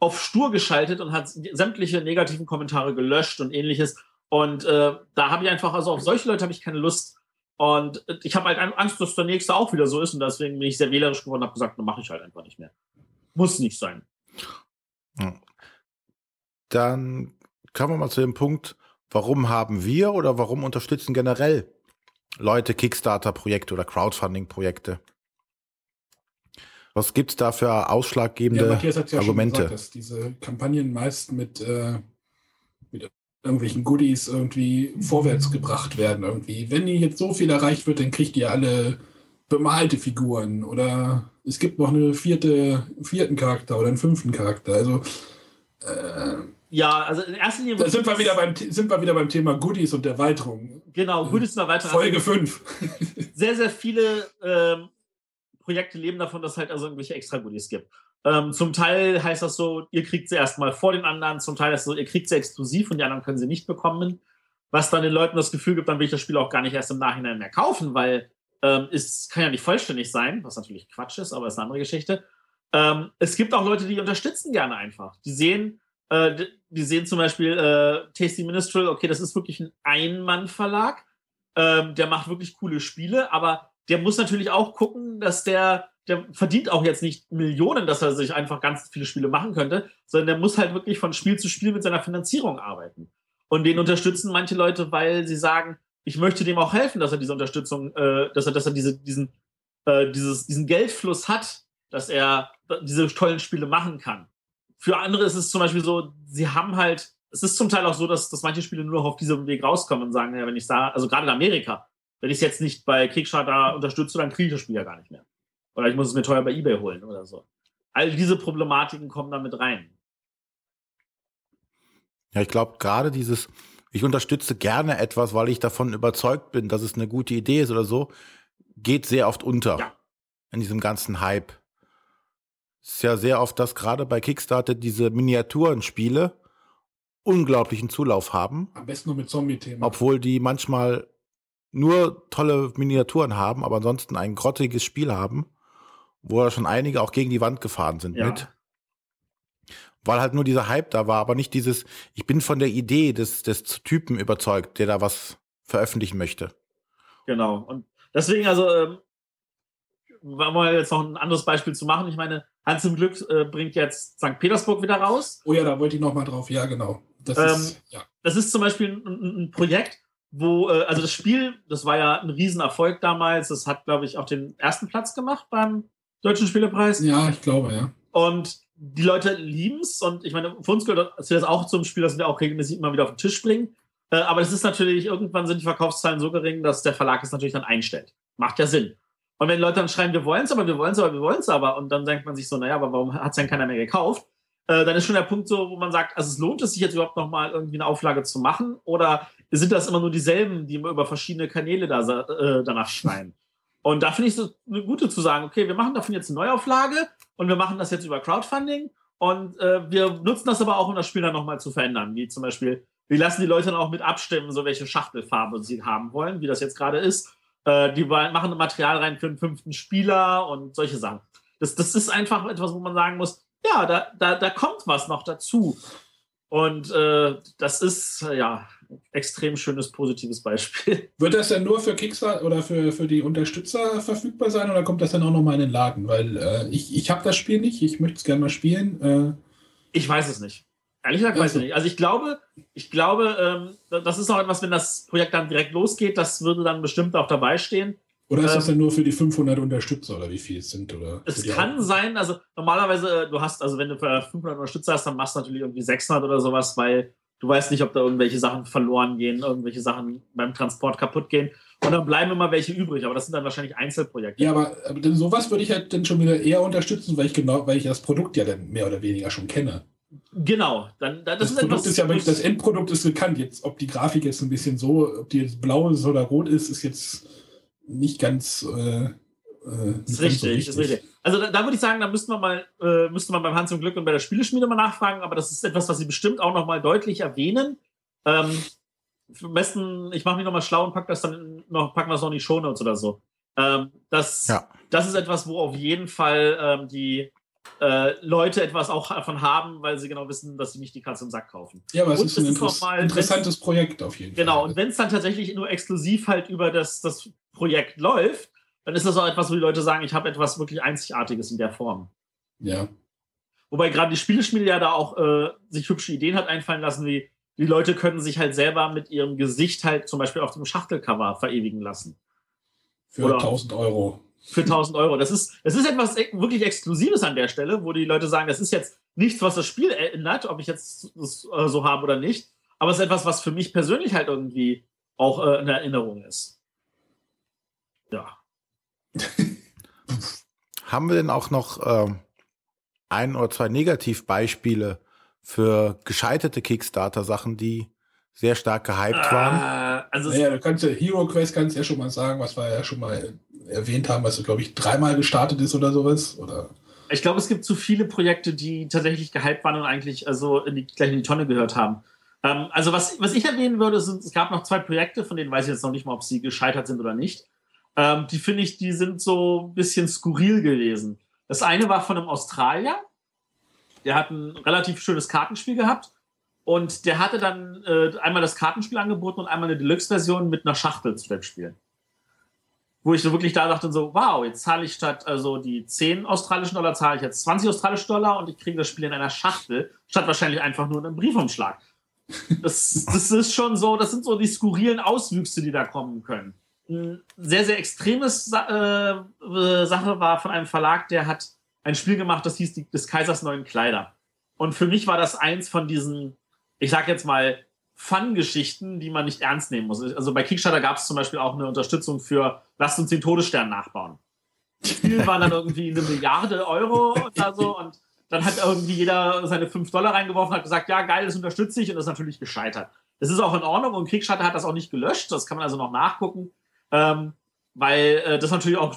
auf stur geschaltet und hat sämtliche negativen Kommentare gelöscht und ähnliches. Und äh, da habe ich einfach, also auf solche Leute habe ich keine Lust. Und ich habe halt Angst, dass der nächste auch wieder so ist. Und deswegen bin ich sehr wählerisch geworden und habe gesagt, dann mache ich halt einfach nicht mehr. Muss nicht sein. Dann kommen wir mal zu dem Punkt, warum haben wir oder warum unterstützen generell Leute Kickstarter-Projekte oder Crowdfunding-Projekte? Was gibt es da für ausschlaggebende ja, Matthias hat ja Argumente? Schon gesagt, dass diese Kampagnen meist mit, äh, mit irgendwelchen Goodies irgendwie vorwärts gebracht werden. Irgendwie. Wenn ihr jetzt so viel erreicht wird, dann kriegt ihr alle bemalte Figuren oder es gibt noch eine vierte, vierten Charakter oder einen fünften Charakter. Also äh, ja, also in erster Linie. Da sind wir, wieder beim, sind wir wieder beim Thema Goodies und Erweiterung. Genau, Goodies und Erweiterung. Folge 5. sehr, sehr viele ähm, Projekte leben davon, dass es halt also irgendwelche extra Goodies gibt. Ähm, zum Teil heißt das so, ihr kriegt sie erstmal vor den anderen, zum Teil ist es so, ihr kriegt sie exklusiv und die anderen können sie nicht bekommen. Was dann den Leuten das Gefühl gibt, dann will ich das Spiel auch gar nicht erst im Nachhinein mehr kaufen, weil ähm, es kann ja nicht vollständig sein, was natürlich Quatsch ist, aber ist eine andere Geschichte. Ähm, es gibt auch Leute, die unterstützen gerne einfach. Die sehen, äh, die sehen zum Beispiel äh, Tasty Ministral, okay, das ist wirklich ein Ein-Mann-Verlag. Ähm, der macht wirklich coole Spiele, aber der muss natürlich auch gucken, dass der, der verdient auch jetzt nicht Millionen, dass er sich einfach ganz viele Spiele machen könnte, sondern der muss halt wirklich von Spiel zu Spiel mit seiner Finanzierung arbeiten. Und den unterstützen manche Leute, weil sie sagen, ich möchte dem auch helfen, dass er diese Unterstützung, äh, dass er, dass er diese, diesen, äh, dieses, diesen Geldfluss hat, dass er diese tollen Spiele machen kann. Für andere ist es zum Beispiel so, sie haben halt, es ist zum Teil auch so, dass, dass manche Spiele nur noch auf diesem Weg rauskommen und sagen, ja, wenn ich da, also gerade in Amerika, wenn ich es jetzt nicht bei Kickstarter unterstütze, dann kriege ich das Spiel ja gar nicht mehr. Oder ich muss es mir teuer bei Ebay holen oder so. All diese Problematiken kommen da mit rein. Ja, ich glaube, gerade dieses, ich unterstütze gerne etwas, weil ich davon überzeugt bin, dass es eine gute Idee ist oder so, geht sehr oft unter ja. in diesem ganzen Hype ist ja sehr oft, dass gerade bei Kickstarter diese Miniaturenspiele unglaublichen Zulauf haben. Am besten nur mit Zombie-Thema. Obwohl die manchmal nur tolle Miniaturen haben, aber ansonsten ein grottiges Spiel haben, wo ja schon einige auch gegen die Wand gefahren sind ja. mit. Weil halt nur dieser Hype da war, aber nicht dieses, ich bin von der Idee des, des Typen überzeugt, der da was veröffentlichen möchte. Genau. Und deswegen, also, ähm, wollen wir jetzt noch ein anderes Beispiel zu machen. Ich meine, Hans zum Glück äh, bringt jetzt St. Petersburg wieder raus. Oh ja, da wollte ich noch mal drauf. Ja, genau. Das, ähm, ist, ja. das ist zum Beispiel ein, ein Projekt, wo, äh, also das Spiel, das war ja ein Riesenerfolg damals. Das hat, glaube ich, auch den ersten Platz gemacht beim Deutschen Spielepreis. Ja, ich glaube, ja. Und die Leute lieben es und ich meine, für uns gehört das auch zum Spiel, dass wir auch regelmäßig immer wieder auf den Tisch bringen. Äh, aber es ist natürlich, irgendwann sind die Verkaufszahlen so gering, dass der Verlag es natürlich dann einstellt. Macht ja Sinn. Und wenn Leute dann schreiben, wir wollen es aber, wir wollen es aber, wir wollen es aber, und dann denkt man sich so, naja, aber warum hat es denn keiner mehr gekauft? Äh, dann ist schon der Punkt so, wo man sagt, also es lohnt es sich jetzt überhaupt nochmal irgendwie eine Auflage zu machen? Oder sind das immer nur dieselben, die über verschiedene Kanäle da, äh, danach schreien? Und da finde ich es eine gute zu sagen, okay, wir machen davon jetzt eine Neuauflage und wir machen das jetzt über Crowdfunding und äh, wir nutzen das aber auch, um das Spiel dann nochmal zu verändern. Wie zum Beispiel, wir lassen die Leute dann auch mit abstimmen, so welche Schachtelfarbe sie haben wollen, wie das jetzt gerade ist. Äh, die machen Material rein für den fünften Spieler und solche Sachen. Das, das ist einfach etwas, wo man sagen muss, ja, da, da, da kommt was noch dazu. Und äh, das ist, ja, extrem schönes, positives Beispiel. Wird das denn nur für Kickstarter oder für, für die Unterstützer verfügbar sein oder kommt das dann auch nochmal in den Laden? Weil äh, ich, ich habe das Spiel nicht, ich möchte es gerne mal spielen. Äh, ich weiß es nicht. Ehrlich gesagt weiß ich nicht. Also ich glaube, ich glaube, ähm, das ist auch etwas, wenn das Projekt dann direkt losgeht, das würde dann bestimmt auch dabei stehen. Oder ist ähm, das denn nur für die 500 Unterstützer oder wie viel es sind? Oder es kann sein, also normalerweise, äh, du hast, also wenn du für 500 Unterstützer hast, dann machst du natürlich irgendwie 600 oder sowas, weil Du weißt nicht, ob da irgendwelche Sachen verloren gehen, irgendwelche Sachen beim Transport kaputt gehen. Und dann bleiben immer welche übrig, aber das sind dann wahrscheinlich Einzelprojekte. Ja, aber, aber denn sowas würde ich halt dann schon wieder eher unterstützen, weil ich genau, weil ich das Produkt ja dann mehr oder weniger schon kenne. Genau, dann, das, das ist Produkt ist ja wirklich, das Endprodukt ist bekannt. Jetzt, ob die Grafik jetzt ein bisschen so, ob die jetzt blau ist oder rot ist, ist jetzt nicht ganz. Äh, äh, ist richtig, so ist richtig. Also da, da, würde ich sagen, da müsste man mal, äh, müsste man beim Hans und Glück und bei der Spieleschmiede mal nachfragen, aber das ist etwas, was sie bestimmt auch noch mal deutlich erwähnen. Ähm, am besten, ich mache mich noch mal schlau und pack das dann noch, packen wir es noch in die Shownotes oder so. Ähm, das, ja. das ist etwas, wo auf jeden Fall ähm, die äh, Leute etwas auch davon haben, weil sie genau wissen, dass sie nicht die Katze im Sack kaufen. Ja, aber es ist ein Interess mal, interessantes Projekt auf jeden genau, Fall. Genau, und wenn es dann tatsächlich nur exklusiv halt über das, das Projekt läuft, dann ist das auch etwas, wo die Leute sagen, ich habe etwas wirklich Einzigartiges in der Form. Ja. Wobei gerade die Spieleschmiede ja da auch äh, sich hübsche Ideen hat einfallen lassen, wie die Leute können sich halt selber mit ihrem Gesicht halt zum Beispiel auf dem Schachtelcover verewigen lassen. Für Oder 1000 Euro. Für 1000 Euro. Das ist, das ist etwas e-, wirklich Exklusives an der Stelle, wo die Leute sagen, das ist jetzt nichts, was das Spiel erinnert, ob ich jetzt das äh, so habe oder nicht. Aber es ist etwas, was für mich persönlich halt irgendwie auch äh, eine Erinnerung ist. Ja. Haben wir denn auch noch ähm, ein oder zwei Negativbeispiele für gescheiterte Kickstarter-Sachen, die sehr stark gehypt waren? Äh, also naja, du kannst ja Hero Quest kannst ja schon mal sagen, was wir ja schon mal erwähnt haben, was glaube ich dreimal gestartet ist oder sowas. Oder? Ich glaube, es gibt zu viele Projekte, die tatsächlich gehypt waren und eigentlich also in die, gleich in die Tonne gehört haben. Ähm, also was, was ich erwähnen würde, sind, es gab noch zwei Projekte, von denen weiß ich jetzt noch nicht mal, ob sie gescheitert sind oder nicht. Ähm, die finde ich, die sind so ein bisschen skurril gewesen. Das eine war von einem Australier, der hat ein relativ schönes Kartenspiel gehabt und der hatte dann äh, einmal das Kartenspiel angeboten und einmal eine Deluxe-Version mit einer Schachtel zu dem Spiel. Wo ich so wirklich da dachte, so, wow, jetzt zahle ich statt also die 10 australischen Dollar, zahle ich jetzt 20 australische Dollar und ich kriege das Spiel in einer Schachtel, statt wahrscheinlich einfach nur in einem Briefumschlag. Das, das ist schon so, das sind so die skurrilen Auswüchse, die da kommen können sehr, sehr extremes äh, äh, Sache war von einem Verlag, der hat ein Spiel gemacht, das hieß die, des Kaisers neuen Kleider. Und für mich war das eins von diesen, ich sag jetzt mal, Fun-Geschichten, die man nicht ernst nehmen muss. Also bei Kickstarter gab es zum Beispiel auch eine Unterstützung für Lasst uns den Todesstern nachbauen. Das Spiel waren dann irgendwie eine Milliarde Euro oder so und dann hat irgendwie jeder seine 5 Dollar reingeworfen und hat gesagt, ja geil, das unterstütze ich und das ist natürlich gescheitert. Das ist auch in Ordnung und Kickstarter hat das auch nicht gelöscht, das kann man also noch nachgucken. Ähm, weil äh, das natürlich auch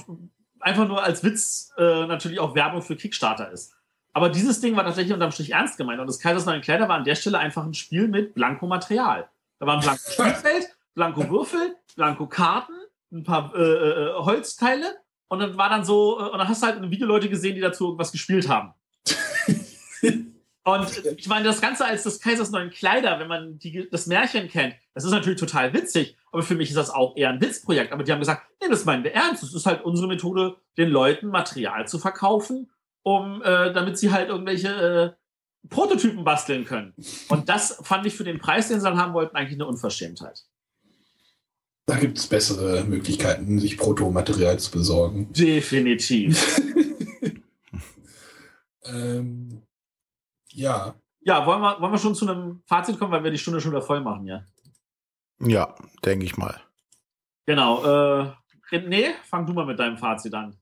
einfach nur als Witz äh, natürlich auch Werbung für Kickstarter ist. Aber dieses Ding war tatsächlich unterm Strich ernst gemeint. Und das Kaisers Neuen Kleider war an der Stelle einfach ein Spiel mit Blanko-Material. Da war ein blanko Spielfeld, Blanko-Würfel, Blanko-Karten, ein paar äh, äh, Holzteile. Und dann war dann so, äh, und dann hast du halt Videoleute gesehen, die dazu irgendwas gespielt haben. Und ich meine, das Ganze als des Kaisers neuen Kleider, wenn man die, das Märchen kennt, das ist natürlich total witzig, aber für mich ist das auch eher ein Witzprojekt. Aber die haben gesagt, nee, das meinen wir ernst. Das ist halt unsere Methode, den Leuten Material zu verkaufen, um, äh, damit sie halt irgendwelche äh, Prototypen basteln können. Und das fand ich für den Preis, den sie dann haben wollten, eigentlich eine Unverschämtheit. Da gibt es bessere Möglichkeiten, sich Protomaterial zu besorgen. Definitiv. ähm, Ja. Ja, wollen wir, wollen wir schon zu einem Fazit kommen, weil wir die Stunde schon wieder voll machen, ja? Ja, denke ich mal. Genau. Äh, René, fang du mal mit deinem Fazit an.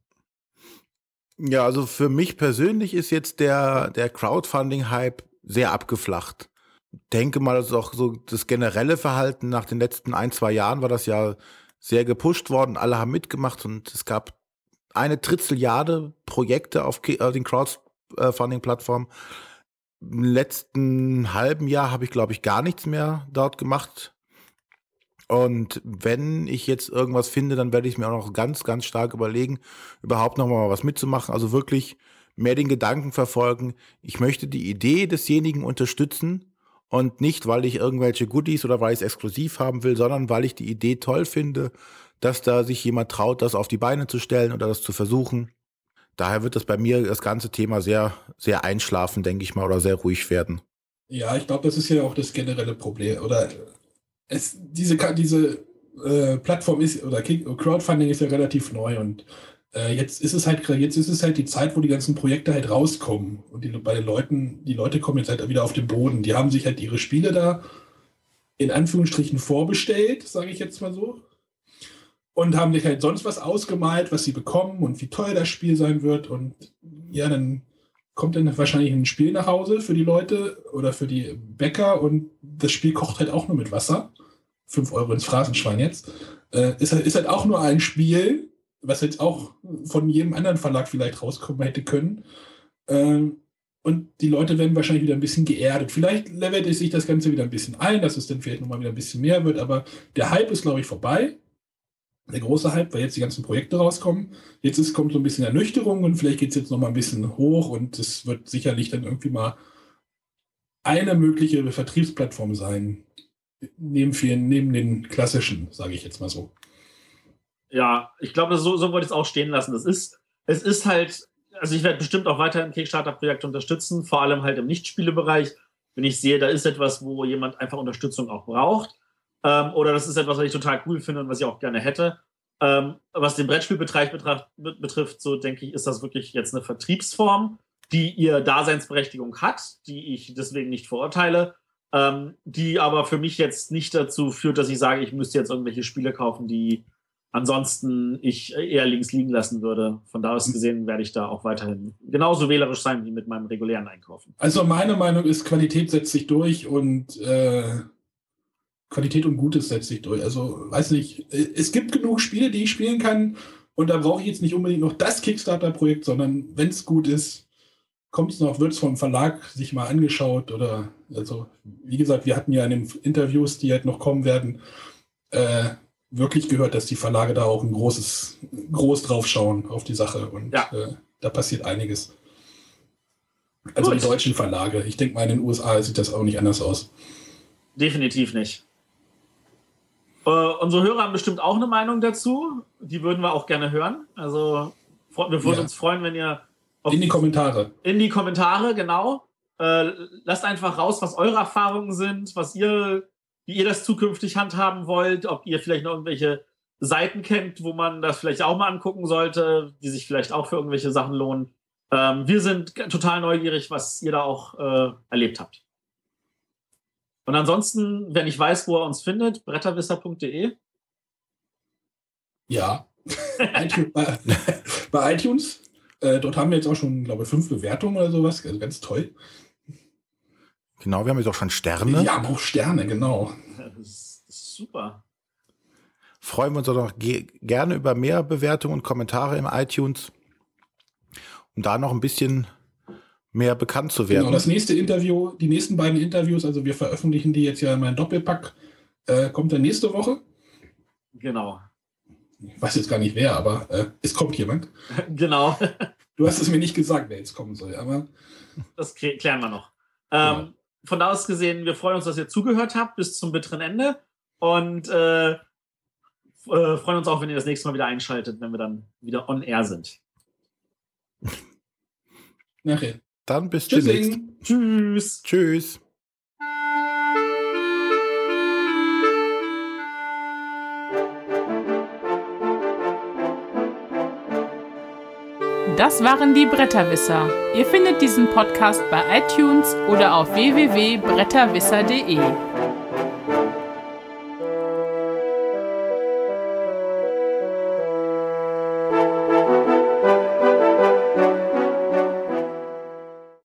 Ja, also für mich persönlich ist jetzt der, der Crowdfunding-Hype sehr abgeflacht. Denke mal, das ist auch so das generelle Verhalten nach den letzten ein, zwei Jahren war das ja sehr gepusht worden. Alle haben mitgemacht und es gab eine Tritzelliarde Projekte auf, auf den Crowdfunding-Plattformen. Im letzten halben Jahr habe ich, glaube ich, gar nichts mehr dort gemacht. Und wenn ich jetzt irgendwas finde, dann werde ich mir auch noch ganz, ganz stark überlegen, überhaupt noch mal was mitzumachen. Also wirklich mehr den Gedanken verfolgen. Ich möchte die Idee desjenigen unterstützen und nicht, weil ich irgendwelche Goodies oder weil ich es exklusiv haben will, sondern weil ich die Idee toll finde, dass da sich jemand traut, das auf die Beine zu stellen oder das zu versuchen. Daher wird das bei mir das ganze Thema sehr, sehr einschlafen, denke ich mal, oder sehr ruhig werden. Ja, ich glaube, das ist ja auch das generelle Problem. Oder es, diese, diese äh, Plattform ist, oder Crowdfunding ist ja relativ neu und äh, jetzt ist es halt, jetzt ist es halt die Zeit, wo die ganzen Projekte halt rauskommen. Und die, bei den Leuten, die Leute kommen jetzt halt wieder auf den Boden. Die haben sich halt ihre Spiele da in Anführungsstrichen vorbestellt, sage ich jetzt mal so. Und haben sich halt sonst was ausgemalt, was sie bekommen und wie teuer das Spiel sein wird. Und ja, dann kommt dann wahrscheinlich ein Spiel nach Hause für die Leute oder für die Bäcker und das Spiel kocht halt auch nur mit Wasser. Fünf Euro ins Phrasenschwein jetzt. Äh, ist, halt, ist halt auch nur ein Spiel, was jetzt auch von jedem anderen Verlag vielleicht rauskommen hätte können. Ähm, und die Leute werden wahrscheinlich wieder ein bisschen geerdet. Vielleicht levelt sich das Ganze wieder ein bisschen ein, dass es dann vielleicht nochmal wieder ein bisschen mehr wird, aber der Hype ist, glaube ich, vorbei der große Hype, weil jetzt die ganzen Projekte rauskommen. Jetzt ist, kommt so ein bisschen Ernüchterung und vielleicht geht es jetzt noch mal ein bisschen hoch und es wird sicherlich dann irgendwie mal eine mögliche Vertriebsplattform sein, neben, vielen, neben den klassischen, sage ich jetzt mal so. Ja, ich glaube, so, so wollte ich es auch stehen lassen. Das ist, es ist halt, also ich werde bestimmt auch weiterhin Kickstarter-Projekte unterstützen, vor allem halt im Nichtspielebereich. Wenn ich sehe, da ist etwas, wo jemand einfach Unterstützung auch braucht ähm, oder das ist etwas, was ich total cool finde und was ich auch gerne hätte. Ähm, was den Brettspielbereich betrifft, betrifft, so denke ich, ist das wirklich jetzt eine Vertriebsform, die ihr Daseinsberechtigung hat, die ich deswegen nicht verurteile, ähm, die aber für mich jetzt nicht dazu führt, dass ich sage, ich müsste jetzt irgendwelche Spiele kaufen, die ansonsten ich eher links liegen lassen würde. Von da aus gesehen werde ich da auch weiterhin genauso wählerisch sein wie mit meinem regulären Einkaufen. Also meine Meinung ist, Qualität setzt sich durch und äh, Qualität und Gutes setzt sich durch. Also, weiß nicht, es gibt genug Spiele, die ich spielen kann und da brauche ich jetzt nicht unbedingt noch das Kickstarter-Projekt, sondern wenn es gut ist, kommt es noch, wird es vom Verlag sich mal angeschaut oder, also, wie gesagt, wir hatten ja in den Interviews, die halt noch kommen werden, äh, wirklich gehört, dass die Verlage da auch ein großes, groß drauf schauen auf die Sache und ja. äh, da passiert einiges. Also Gut. die deutschen Verlage. Ich denke mal, in den USA sieht das auch nicht anders aus. Definitiv nicht. Äh, unsere Hörer haben bestimmt auch eine Meinung dazu. Die würden wir auch gerne hören. Also wir würden ja. uns freuen, wenn ihr in die Kommentare. In die Kommentare, genau. Äh, lasst einfach raus, was eure Erfahrungen sind, was ihr, wie ihr das zukünftig handhaben wollt, ob ihr vielleicht noch irgendwelche Seiten kennt, wo man das vielleicht auch mal angucken sollte, die sich vielleicht auch für irgendwelche Sachen lohnen. Ähm, wir sind total neugierig, was ihr da auch äh, erlebt habt. Und ansonsten, wenn ich weiß, wo er uns findet, bretterwisser.de. Ja. bei, bei, iTunes. Äh, dort haben wir jetzt auch schon, glaube ich, fünf Bewertungen oder sowas. Also ganz toll. Genau, wir haben jetzt auch schon Sterne. Ja, auch Sterne, genau. Das ist super. Freuen wir uns auch noch gerne über mehr Bewertungen und Kommentare im iTunes. Um da noch ein bisschen mehr bekannt zu werden. Genau, das nächste Interview, die nächsten beiden Interviews, also wir veröffentlichen die jetzt ja in meinem Doppelpack, äh, kommt dann nächste Woche. Genau. Ich weiß jetzt gar nicht wer, aber äh, es kommt jemand. genau. Du hast es mir nicht gesagt, wer jetzt kommen soll, aber. Das klären wir noch. Ähm, genau. Von da aus gesehen, wir freuen uns, dass ihr zugehört habt bis zum bitteren Ende und äh, äh, freuen uns auch, wenn ihr das nächste Mal wieder einschaltet, wenn wir dann wieder on air sind. Nachher. Dann bis demnächst. Tschüss. Tschüss. Das waren die Bretterwisser. Ihr findet diesen Podcast bei iTunes oder auf www.bretterwisser.de.